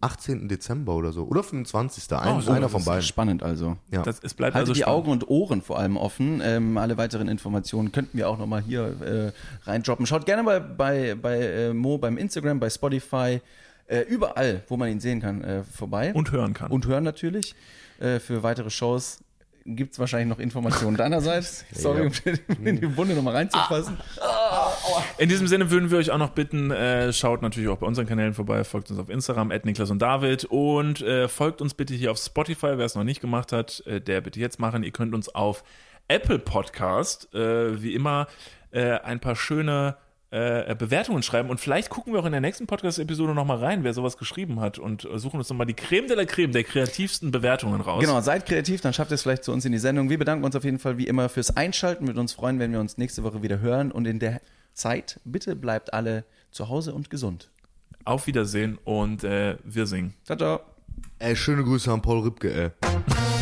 18. Dezember oder so. Oder 25. Ein, Oh, so, einer das von ist beiden. Spannend also. Ja. Das, es bleibt Haltet also die spannend. Augen und Ohren vor allem offen. Ähm, alle weiteren Informationen könnten wir auch nochmal hier äh, reindroppen. Schaut gerne bei, bei, bei äh, Mo beim Instagram, bei Spotify, äh, überall, wo man ihn sehen kann, äh, vorbei. und hören kann. Und hören natürlich. Äh, für weitere Shows gibt es wahrscheinlich noch Informationen deinerseits. Sorry, um in die Wunde nochmal reinzufassen. In diesem Sinne würden wir euch auch noch bitten, äh, schaut natürlich auch bei unseren Kanälen vorbei, folgt uns auf Instagram, Niklas und David und äh, folgt uns bitte hier auf Spotify, wer es noch nicht gemacht hat, äh, der bitte jetzt machen. Ihr könnt uns auf Apple Podcast, wie immer, ein paar schöne äh, Bewertungen schreiben und vielleicht gucken wir auch in der nächsten Podcast-Episode nochmal rein, wer sowas geschrieben hat und äh, suchen uns nochmal die Creme de la Creme der kreativsten Bewertungen raus. Genau, seid kreativ, dann schafft ihr es vielleicht zu uns in die Sendung. Wir bedanken uns auf jeden Fall wie immer fürs Einschalten. Mit uns freuen, wenn wir uns nächste Woche wieder hören. Und in der Zeit, bitte bleibt alle zu Hause und gesund. Auf Wiedersehen und äh, wir singen. Ciao, ciao. Ey, schöne Grüße an Paul Rübke, ey.